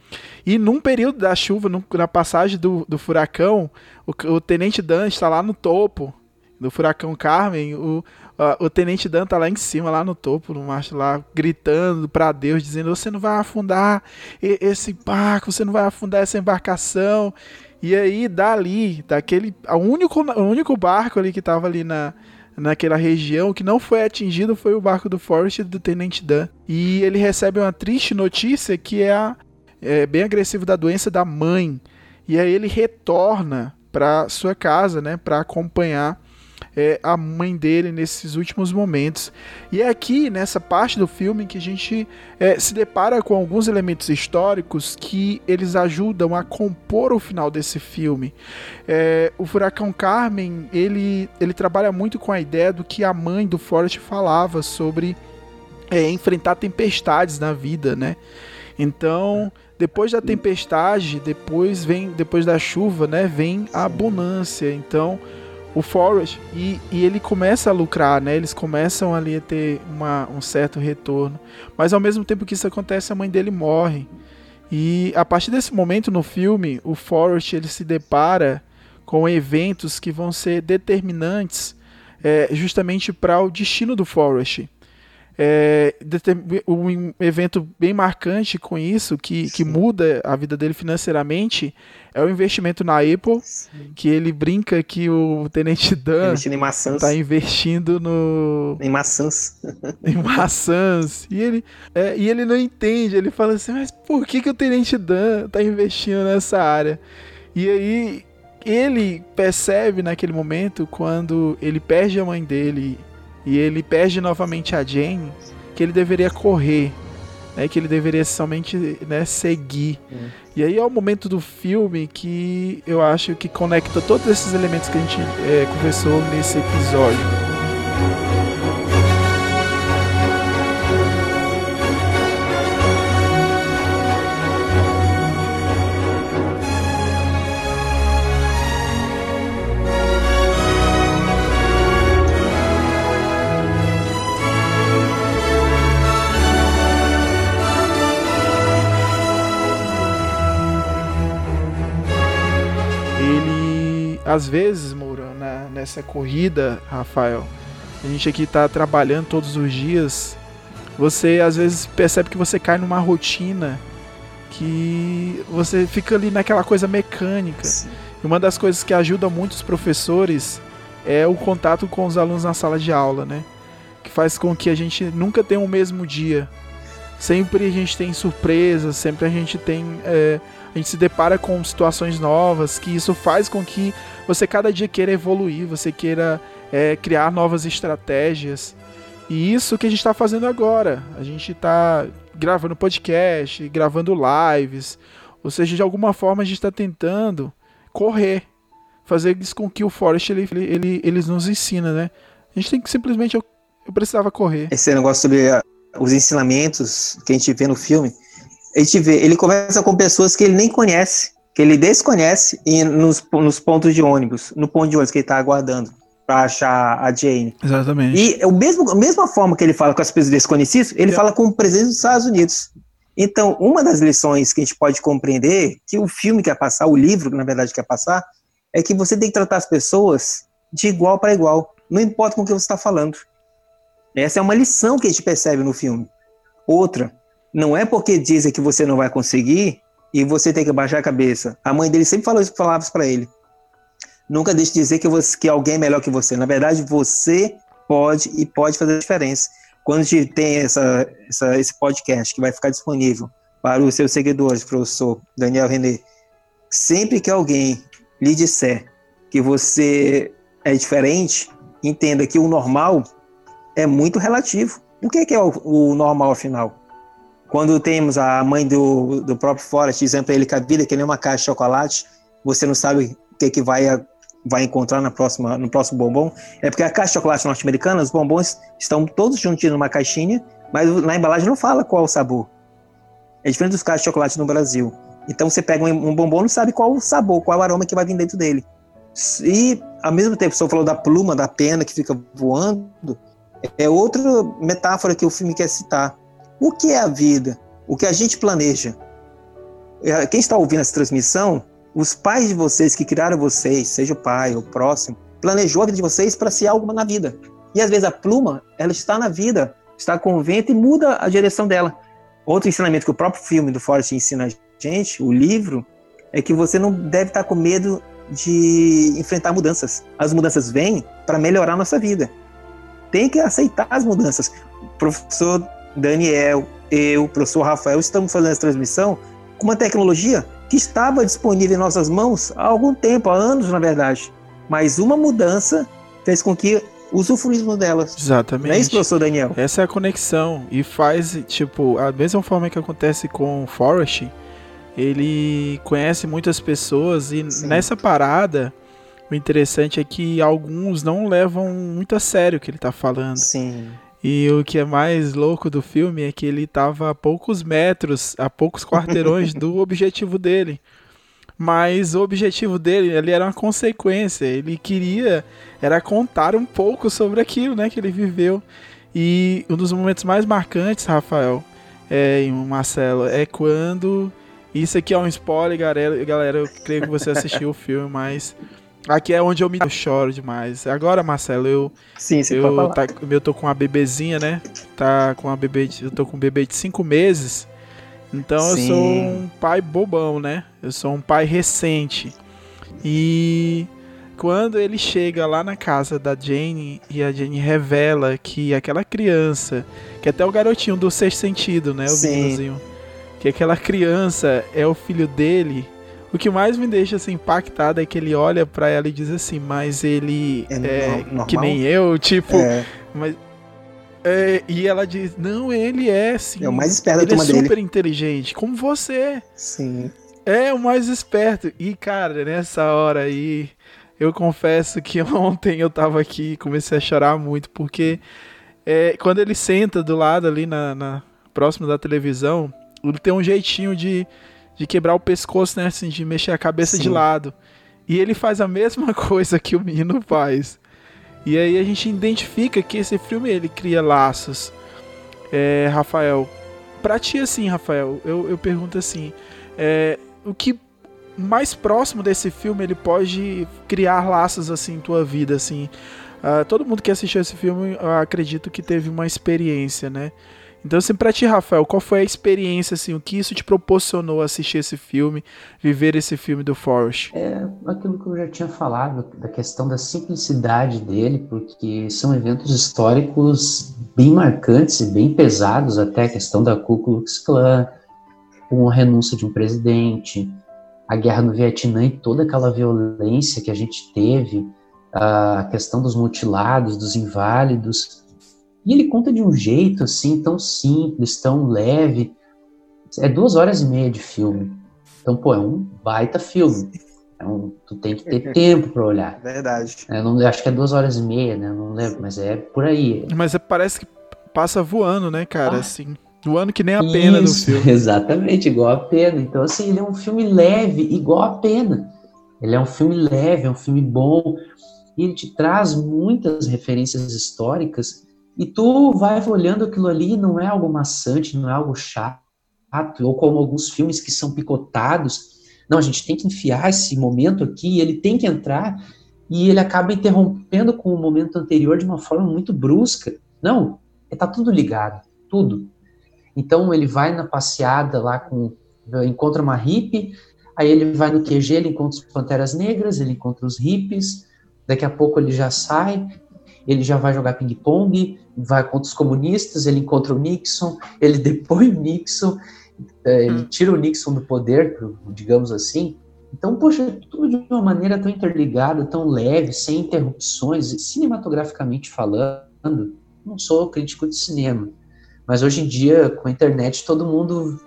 E num período da chuva, na passagem do, do furacão, o, o Tenente Dan está lá no topo do furacão Carmen, o, o tenente Dan tá lá em cima, lá no topo, no mastro lá, gritando para Deus, dizendo: Você não vai afundar esse barco, você não vai afundar essa embarcação. E aí, dali, daquele. O único, o único barco ali que tava ali na, naquela região que não foi atingido foi o barco do Forrest do Tenente Dan. E ele recebe uma triste notícia que é, a, é bem agressivo da doença da mãe. E aí ele retorna para sua casa, né, para acompanhar é, a mãe dele nesses últimos momentos. E é aqui, nessa parte do filme, que a gente é, se depara com alguns elementos históricos que eles ajudam a compor o final desse filme. É, o Furacão Carmen, ele, ele trabalha muito com a ideia do que a mãe do Forrest falava sobre é, enfrentar tempestades na vida, né? Então, depois da tempestade, depois vem, depois da chuva, né, vem a bonância. Então, o Forrest e, e, ele começa a lucrar, né? Eles começam ali a ter uma, um certo retorno. Mas ao mesmo tempo que isso acontece, a mãe dele morre. E a partir desse momento no filme, o Forrest ele se depara com eventos que vão ser determinantes é, justamente para o destino do Forrest. É, um evento bem marcante com isso, que, que muda a vida dele financeiramente, é o investimento na Apple, Sim. que ele brinca que o Tenente Dan está investindo no. Em maçãs. [laughs] em maçãs. E ele, é, e ele não entende, ele fala assim, mas por que, que o Tenente Dan está investindo nessa área? E aí ele percebe naquele momento, quando ele perde a mãe dele e ele perde novamente a Jane, que ele deveria correr, né, que ele deveria somente né, seguir. Hum. E aí é o momento do filme que eu acho que conecta todos esses elementos que a gente é, conversou nesse episódio. Às vezes, Moura, na, nessa corrida, Rafael, a gente aqui tá trabalhando todos os dias, você às vezes percebe que você cai numa rotina que você fica ali naquela coisa mecânica. Sim. E uma das coisas que ajuda muito os professores é o contato com os alunos na sala de aula, né? Que faz com que a gente nunca tenha o mesmo dia. Sempre a gente tem surpresas, sempre a gente tem. É, a gente se depara com situações novas, que isso faz com que você cada dia queira evoluir, você queira é, criar novas estratégias. E isso que a gente está fazendo agora. A gente está gravando podcast, gravando lives. Ou seja, de alguma forma a gente está tentando correr, fazer isso com que o Forrest ele, ele, ele, eles nos ensina, né? A gente tem que simplesmente eu, eu precisava correr. Esse negócio sobre a, os ensinamentos que a gente vê no filme, a gente vê, ele conversa com pessoas que ele nem conhece, que ele desconhece e nos, nos pontos de ônibus, no ponto de ônibus que ele está aguardando para achar a Jane. Exatamente. E o mesmo, a mesma forma que ele fala com as pessoas desconhecidas, ele É. fala com o presidente dos Estados Unidos. Então, uma das lições que a gente pode compreender, que o filme quer passar, o livro, na verdade, quer passar, é que você tem que tratar as pessoas de igual para igual, não importa com o que você está falando. Essa é uma lição que a gente percebe no filme. Outra, não é porque dizem que você não vai conseguir e você tem que baixar a cabeça. A mãe dele sempre falou isso, falava isso para ele. Nunca deixe de dizer que, você, que alguém é melhor que você. Na verdade, você pode e pode fazer a diferença. Quando a gente tem essa, essa, esse podcast que vai ficar disponível para os seus seguidores, professor Daniel René, sempre que alguém lhe disser que você é diferente, entenda que o normal é muito relativo. O que é, que é o, o normal, afinal? Quando temos a mãe do, do próprio Forrest dizendo para ele que a vida é que nem uma caixa de chocolate, você não sabe o que, que vai, vai encontrar na próxima, no próximo bombom. É porque a caixa de chocolate norte-americana, os bombons estão todos juntinhos numa caixinha, mas na embalagem não fala qual o sabor. É diferente dos caixas de chocolate no Brasil. Então você pega um, um bombom e não sabe qual o sabor, qual o aroma que vai vir dentro dele. E, ao mesmo tempo, o senhor falou da pluma, da pena que fica voando, é outra metáfora que o filme quer citar. O que é a vida? O que a gente planeja? É, Quem está ouvindo essa transmissão, os pais de vocês que criaram vocês, seja o pai ou o próximo, planejou a vida de vocês para ser algo na vida. E às vezes a pluma, ela está na vida, está com o vento e muda a direção dela. Outro ensinamento que o próprio filme do Forrest ensina a gente, o livro, é que você não deve estar com medo de enfrentar mudanças. As mudanças vêm para melhorar a nossa vida. Tem que aceitar as mudanças. O professor Daniel, eu, o professor Rafael, estamos fazendo essa transmissão com uma tecnologia que estava disponível em nossas mãos há algum tempo, há anos, na verdade. Mas uma mudança fez com que usufruíssemos delas. Exatamente. Não é isso, professor Daniel? Essa é a conexão. E faz, tipo, a mesma forma que acontece com o Forrest, ele conhece muitas pessoas e nessa parada, o interessante é que alguns não levam muito a sério o que ele tá falando. Sim. E o que é mais louco do filme é que ele tava a poucos metros, a poucos quarteirões [laughs] do objetivo dele. Mas o objetivo dele, ele era uma consequência. Ele queria era contar um pouco sobre aquilo, né, que ele viveu. E um dos momentos mais marcantes, Rafael, é, e Marcelo, é quando isso aqui é um spoiler, galera. Galera, eu creio que você assistiu o filme, mas aqui é onde eu me eu choro demais. Agora, Marcelo, eu Sim, você eu, tá, eu tô com uma bebezinha, né? Tá com uma bebê, de- eu tô com um bebê de cinco meses. Então eu Sim. sou um pai bobão, né? Eu sou um pai recente. E quando ele chega lá na casa da Jane e a Jane revela que aquela criança, que até o garotinho do sexto sentido, né? O Sim. meninozinho, que aquela criança é o filho dele. O que mais me deixa assim, impactado é que ele olha pra ela e diz assim, mas ele É é, que nem eu, tipo, É. mas é, e ela diz, não, ele é sim. É o mais esperto da ele é turma dele." super inteligente, como você. Sim. É o mais esperto. E, cara, nessa hora aí, eu confesso que [laughs] ontem eu tava aqui e comecei a chorar muito, porque é, quando ele senta do lado ali na, na próximo da televisão, ele tem um jeitinho de, de quebrar o pescoço, né? Assim, de mexer a cabeça de Sim. lado. E ele faz a mesma [laughs] coisa que o menino faz. E aí a gente identifica que esse filme ele cria laços. É, Rafael, pra ti assim, Rafael, eu, eu pergunto assim, é, o que mais próximo desse filme ele pode criar laços assim em tua vida, assim? Ah, todo mundo que assistiu esse filme, eu acredito que teve uma experiência, né? Então, assim, pra ti, Rafael, qual foi a experiência, assim, o que isso te proporcionou assistir esse filme, viver esse filme do Forrest? É aquilo que eu já tinha falado, da questão da simplicidade dele, porque são eventos históricos bem marcantes e bem pesados, até a questão da Ku Klux Klan, com a renúncia de um presidente, a guerra no Vietnã e toda aquela violência que a gente teve, a questão dos mutilados, dos inválidos. E ele conta de um jeito assim, tão simples, tão leve. É duas horas e meia de filme. Então, pô, é um baita filme. É um, tu tem que ter [laughs] tempo para olhar. Verdade. Eu não, acho que é duas horas e meia, né? Não lembro, mas é por aí. Mas é- parece que passa voando, né, cara? Assim. Voando que nem a pena do Isso, filme. [laughs] Exatamente, igual a pena. Então, assim, ele é um filme leve, igual a pena. Ele é um filme leve, é um filme bom. E ele te traz muitas referências históricas. E tu vai olhando aquilo ali, não é algo maçante, não é algo chato, ou como alguns filmes que são picotados. Não, a gente tem que enfiar esse momento aqui, ele tem que entrar, e ele acaba interrompendo com o momento anterior de uma forma muito brusca. Não, tá tudo ligado, tudo. Então ele vai na passeada lá com. encontra uma hippie, aí ele vai no QG, ele encontra os Panteras Negras, ele encontra os hippies, daqui a pouco ele já sai, ele já vai jogar ping-pong, vai contra os comunistas, ele encontra o Nixon, ele [laughs] depõe o Nixon, eh, ele tira o Nixon do poder, digamos assim. Então, poxa, tudo de uma maneira tão interligada, tão leve, sem interrupções, e cinematograficamente falando, não sou crítico de cinema, mas hoje em dia, com a internet, todo mundo.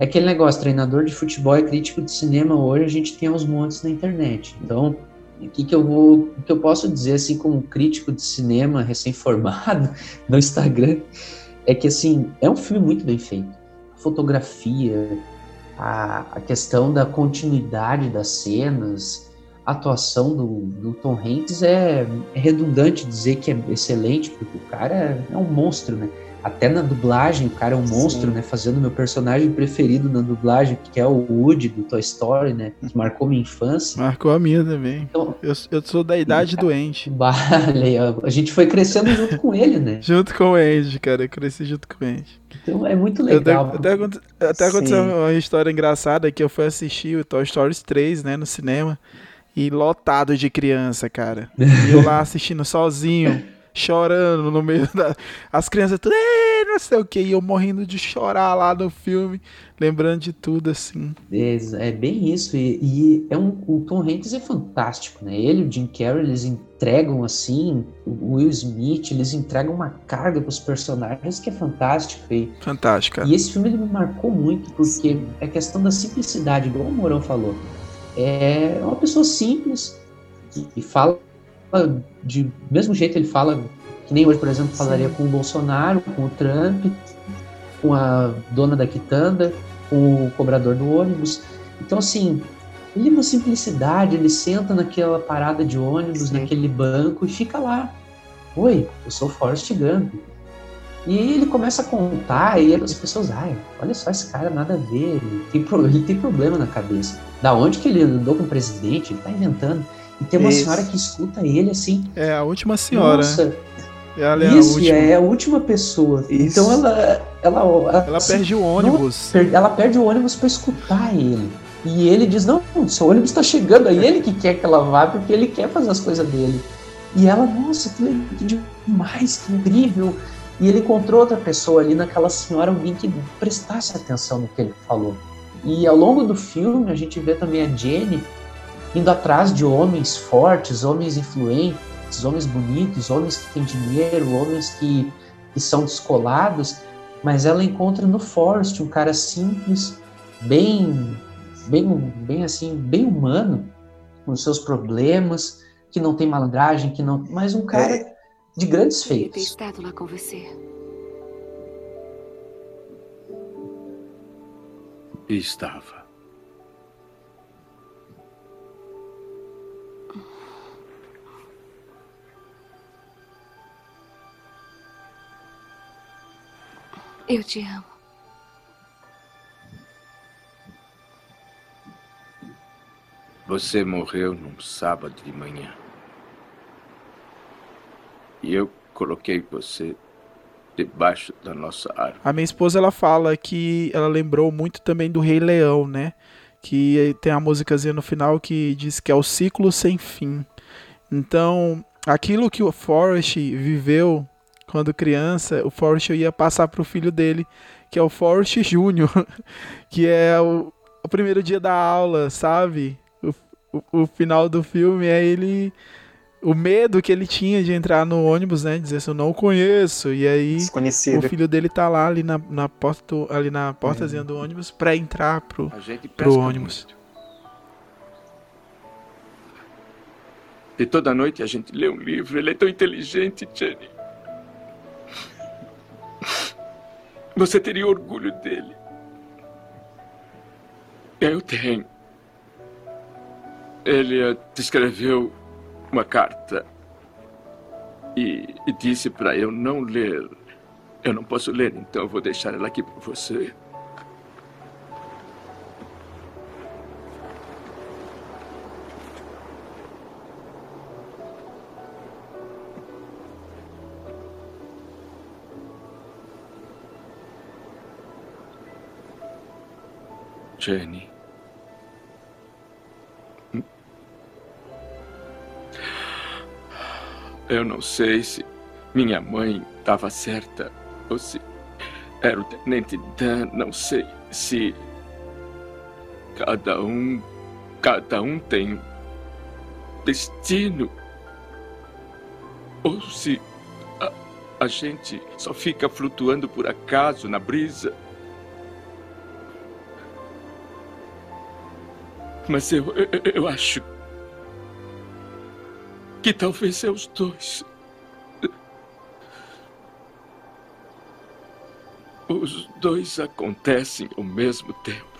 É aquele negócio, treinador de futebol é crítico de cinema hoje, a gente tem aos montes na internet. Então, o que, que eu vou. Que eu posso dizer, assim, como crítico de cinema recém-formado [laughs] no Instagram, é que, assim, é um filme muito bem feito. A fotografia, a, a questão da continuidade das cenas, a atuação do, do Tom Hanks é, é redundante dizer que é excelente, porque o cara é um monstro, né? Até na dublagem, o cara é um monstro, né? Fazendo meu personagem preferido na dublagem, que é o Woody do Toy Story, né? Que marcou minha infância. Marcou a minha também. Então- eu, eu sou da idade doente. [laughs] Vale, a gente foi crescendo junto com ele, né? Junto com o Andy, cara. Eu cresci junto com o Andy. Então é muito legal. Até, até, aconte- até Sim. aconteceu uma história engraçada que eu fui assistir o Toy Story 3, né, no cinema, e lotado de criança, cara. E eu lá assistindo sozinho, [laughs] chorando no meio da. As crianças tudo, "Ê, não sei o que, e eu morrendo de chorar lá no filme, lembrando de tudo, assim. É, é bem isso, e, e é um, o Tom Hanks é fantástico, né? Ele e o Jim Carrey, eles entregam assim, o Will Smith, eles entregam uma carga para os personagens que é fantástico. E, Fantástico, cara. e esse filme ele me marcou muito, porque é questão da simplicidade, igual o Morão falou. É uma pessoa simples, que, que fala de mesmo jeito ele fala, que nem hoje, por exemplo, falaria com o Bolsonaro, com o Trump, com a dona da quitanda, com o cobrador do ônibus. Então, assim, ele é uma simplicidade, ele senta naquela parada de ônibus, naquele banco e fica lá. Oi, eu sou Forrest Gump. E aí ele começa a contar e as pessoas, ai, olha só esse cara, nada a ver, ele tem, pro- ele tem problema na cabeça. Da onde que ele andou com o presidente? Ele tá inventando. E tem uma Isso. senhora que escuta ele assim. É a última senhora. Nossa, né? Ela é isso, a última. é a última pessoa. Então ela. Ela, Ela perde o ônibus. Per- Ela perde o ônibus pra escutar ele. E ele diz: Não, seu ônibus tá chegando. Aí ele que quer que ela vá, porque ele quer fazer as coisas dele. E ela, nossa, que demais, que incrível. E ele encontrou outra pessoa ali, naquela senhora, alguém que prestasse atenção no que ele falou. E ao longo do filme, a gente vê também a Jenny indo atrás de homens fortes, homens influentes, homens bonitos, homens que têm dinheiro, homens que, que são descolados, mas ela encontra no Forrest um cara simples, bem, bem, bem assim, bem humano, com os seus problemas, que não tem malandragem, que não, mas um cara de grandes feitos. estado lá com você. E estava. Eu te amo. Você morreu num sábado de manhã. E eu coloquei você debaixo da nossa árvore. A minha esposa ela fala que ela lembrou muito também do Rei Leão, né? Que tem a músicazinha no final que diz que é o ciclo sem fim. Então, aquilo que o Forrest viveu quando criança, o Forrest ia passar pro filho dele, que é o Forrest Júnior, [laughs] que é o, o primeiro dia da aula, sabe? O, o, o final do filme é ele o medo que ele tinha de entrar no ônibus, né? Dizer assim, eu não o conheço. E aí o filho dele tá lá ali na, na porta, do- ali na portazinha do ônibus pra entrar pro, A gente pro ônibus. E toda noite a gente lê um livro. Ele é tão inteligente, Jenny. Você teria orgulho dele. Eu tenho. Ele te escreveu uma carta e, e disse para eu não ler. Eu não posso ler, então eu vou deixar ela aqui para você. Jenny. Eu não sei se minha mãe estava certa ou se era o Tenente Dan. Não sei se cada um, cada um tem um destino ou se a, a gente só fica flutuando por acaso na brisa. Mas eu, eu, eu acho que talvez seja os dois. Os dois acontecem ao mesmo tempo.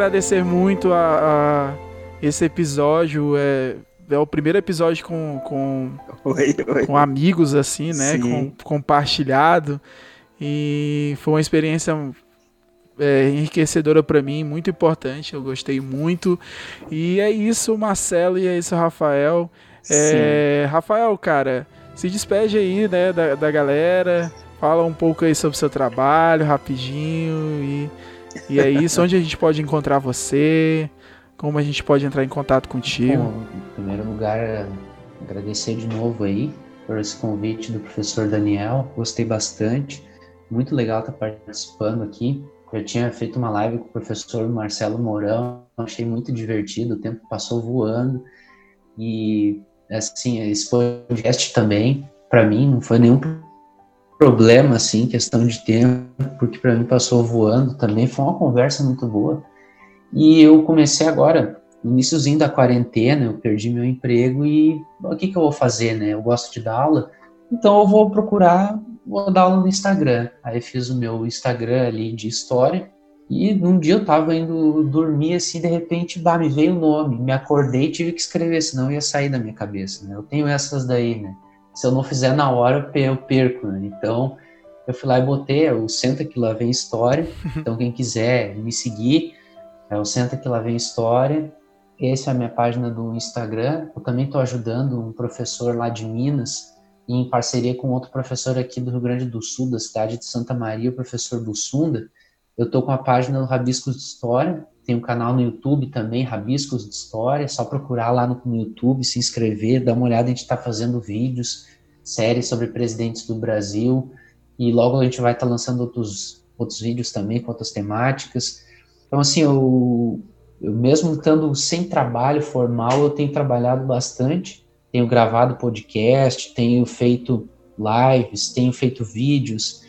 Agradecer muito a, a esse episódio. É, é o primeiro episódio com, com, Oi, oi. com amigos, assim, né? Com, compartilhado. E foi uma experiência é, enriquecedora para mim, muito importante. Eu gostei muito. E é isso, Marcelo, e é isso, Rafael. É, Rafael, cara, se despede aí, né, da, da galera. Fala um pouco aí sobre o seu trabalho, rapidinho. E, e é isso. Onde a gente pode encontrar você? Como a gente pode entrar em contato contigo? Bom, em primeiro lugar, agradecer de novo aí por esse convite do professor Daniel. Gostei bastante. Muito legal estar participando aqui. Eu tinha feito uma live com o professor Marcelo Mourão, achei muito divertido, o tempo passou voando. E, assim, esse podcast também, para mim, não foi nenhum problema, assim, questão de tempo, porque para mim passou voando também. Foi uma conversa muito boa. E eu comecei agora, iníciozinho da quarentena, eu perdi meu emprego e o que, que eu vou fazer, né? Eu gosto de dar aula, então eu vou procurar, vou dar aula no Instagram. Aí fiz o meu Instagram ali de história e num dia eu tava indo dormir assim, de repente, bah, me veio o nome, me acordei e tive que escrever, senão ia sair da minha cabeça, né? Eu tenho essas daí, né? Se eu não fizer na hora, eu perco, né? Então, eu fui lá e botei é o Senta Que Lá Vem História. [laughs] Então, quem quiser me seguir, é o Senta Que Lá Vem História. Essa é a minha página do Instagram. Eu também estou ajudando um professor lá de Minas, em parceria com outro professor aqui do Rio Grande do Sul, da cidade de Santa Maria, o professor Bussunda. Eu estou com a página do Rabiscos de História, tem um canal no YouTube também, Rabiscos de História, é só procurar lá no, no YouTube, se inscrever, dar uma olhada, a gente está fazendo vídeos, séries sobre presidentes do Brasil, e logo a gente vai estar tá lançando outros, outros vídeos também com outras temáticas. Então, assim, eu, eu mesmo estando sem trabalho formal, eu tenho trabalhado bastante, tenho gravado podcast, tenho feito lives, tenho feito vídeos.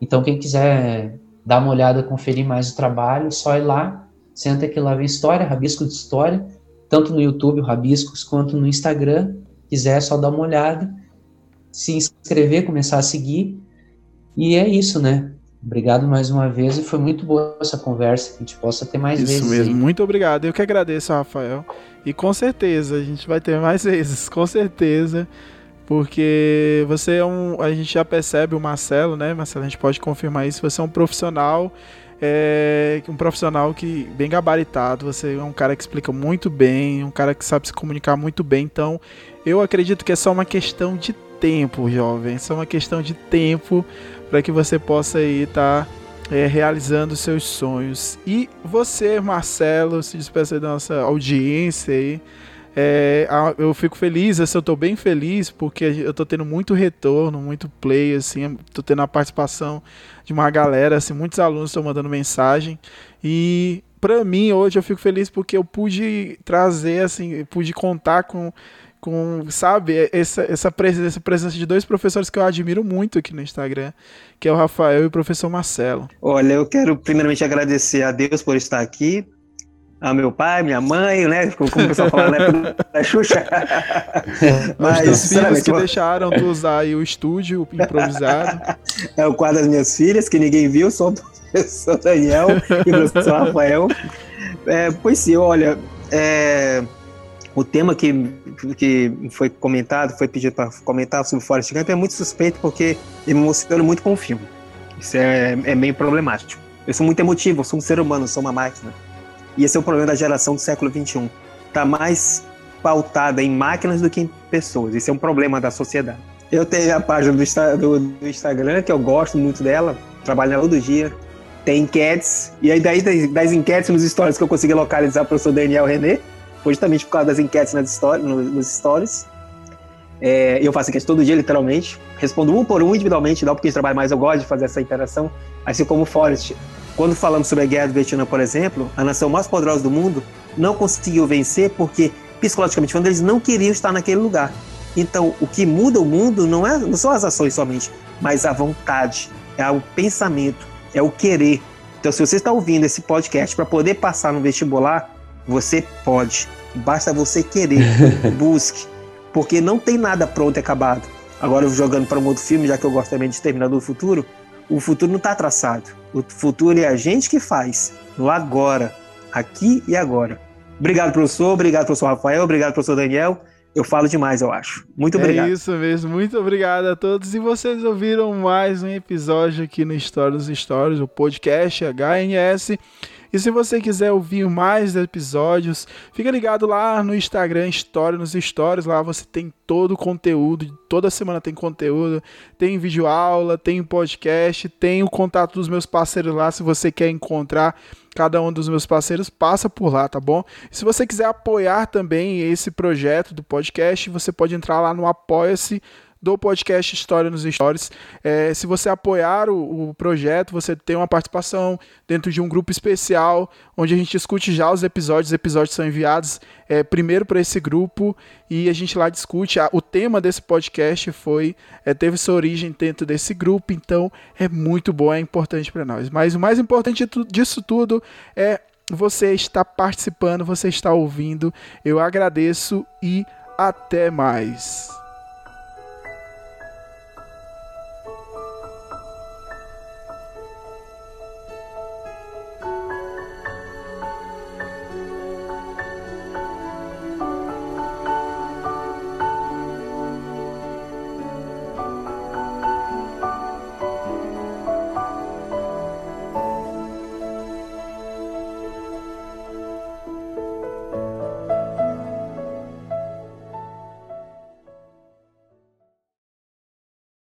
Então, quem quiser dar uma olhada, conferir mais o trabalho, só ir lá, senta que lá vem história, rabisco de história, tanto no YouTube, o Rabiscos, quanto no Instagram. Quiser, é só dar uma olhada, se inscrever, começar a seguir. E é isso, né? Obrigado mais uma vez e foi muito boa essa conversa. Que a gente possa ter mais Isso vezes. mesmo, aí. muito obrigado. Eu que agradeço, Rafael. E com certeza, a gente vai ter mais [laughs] vezes, com certeza. Porque você é um. A gente já percebe o Marcelo, né? Marcelo, a gente pode confirmar isso. Você é um profissional. É, um profissional que bem gabaritado, você é um cara que explica muito bem, um cara que sabe se comunicar muito bem. Então, eu acredito que é só uma questão de tempo, jovem. Só uma questão de tempo para que você possa aí estar é, realizando seus sonhos. E você, Marcelo, se despeça da nossa audiência aí. É, eu fico feliz, assim, eu tô bem feliz porque eu tô tendo muito retorno, muito play, assim, tô tendo a participação de uma galera, assim, muitos alunos estão mandando mensagem e pra mim hoje eu fico feliz porque eu pude trazer, assim, pude contar com, com sabe, essa, essa, presença, essa presença de dois professores que eu admiro muito aqui no Instagram, que é o Rafael e o professor Marcelo. Olha, eu quero primeiramente agradecer a Deus por estar aqui, a meu pai, minha mãe, né? Como o pessoal fala na época da Xuxa. [laughs] Os teus filhos que eu- deixaram tu usar aí o estúdio improvisado. [laughs] É o quadro das minhas filhas, que ninguém viu, só o professor Daniel e o professor Rafael. É, pois sim, olha, é, o tema que, que foi comentado, foi pedido para comentar sobre Forrest Gump é muito suspeito porque eu me muito com o filme. Isso é, é meio problemático. Eu sou muito emotivo, eu sou um ser humano, eu sou uma máquina. E esse é o problema da geração do século XXI. Está mais pautada em máquinas do que em pessoas. Isso é um problema da sociedade. Eu tenho a página do, do- do Instagram, que eu gosto muito dela, trabalho todo dia. Tem enquetes, e aí daí das, das enquetes nos stories que eu consegui localizar o professor Daniel René, foi justamente por causa das enquetes nas stories, no- nos stories. É, eu faço enquete todo dia, literalmente. Respondo um por um individualmente, não porque a gente trabalha mais, eu gosto de fazer essa interação. Assim como o Forrest. Quando falamos sobre a guerra do Vietnã, por exemplo, a nação mais poderosa do mundo não conseguiu vencer porque, psicologicamente falando, eles não queriam estar naquele lugar. Então, o que muda o mundo não, é, não são as ações somente, mas a vontade, é o pensamento, é o querer. Então, se você está ouvindo esse podcast para poder passar no vestibular, você pode. Basta você querer. [laughs] Busque. Porque não tem nada pronto e acabado. Agora, jogando para um outro filme, já que eu gosto também de Exterminador do Futuro, o futuro não está traçado. O futuro é a gente que faz, no agora, aqui e agora. Obrigado, professor. Obrigado, professor Rafael. Obrigado, professor Daniel. Eu falo demais, eu acho. Muito obrigado. É isso mesmo, muito obrigado a todos. E vocês ouviram mais um episódio aqui no História dos Stories, o podcast HNS. E se você quiser ouvir mais episódios, fica ligado lá no Instagram História nos Stories. Lá você tem todo o conteúdo, toda semana tem conteúdo, tem vídeo aula, tem podcast, tem o contato dos meus parceiros lá. Se você quer encontrar cada um dos meus parceiros, passa por lá, tá bom? Se você quiser apoiar também esse projeto do podcast, você pode entrar lá no Apoia-se do podcast História nos Stories. É, se você apoiar o, o projeto, você tem uma participação dentro de um grupo especial, onde a gente discute já os episódios. Os episódios são enviados é, primeiro para esse grupo e a gente lá discute. O tema desse podcast foi é, teve sua origem dentro desse grupo, então é muito bom, é importante para nós. Mas o mais importante disso tudo é você estar participando, você está ouvindo. Eu agradeço e até mais.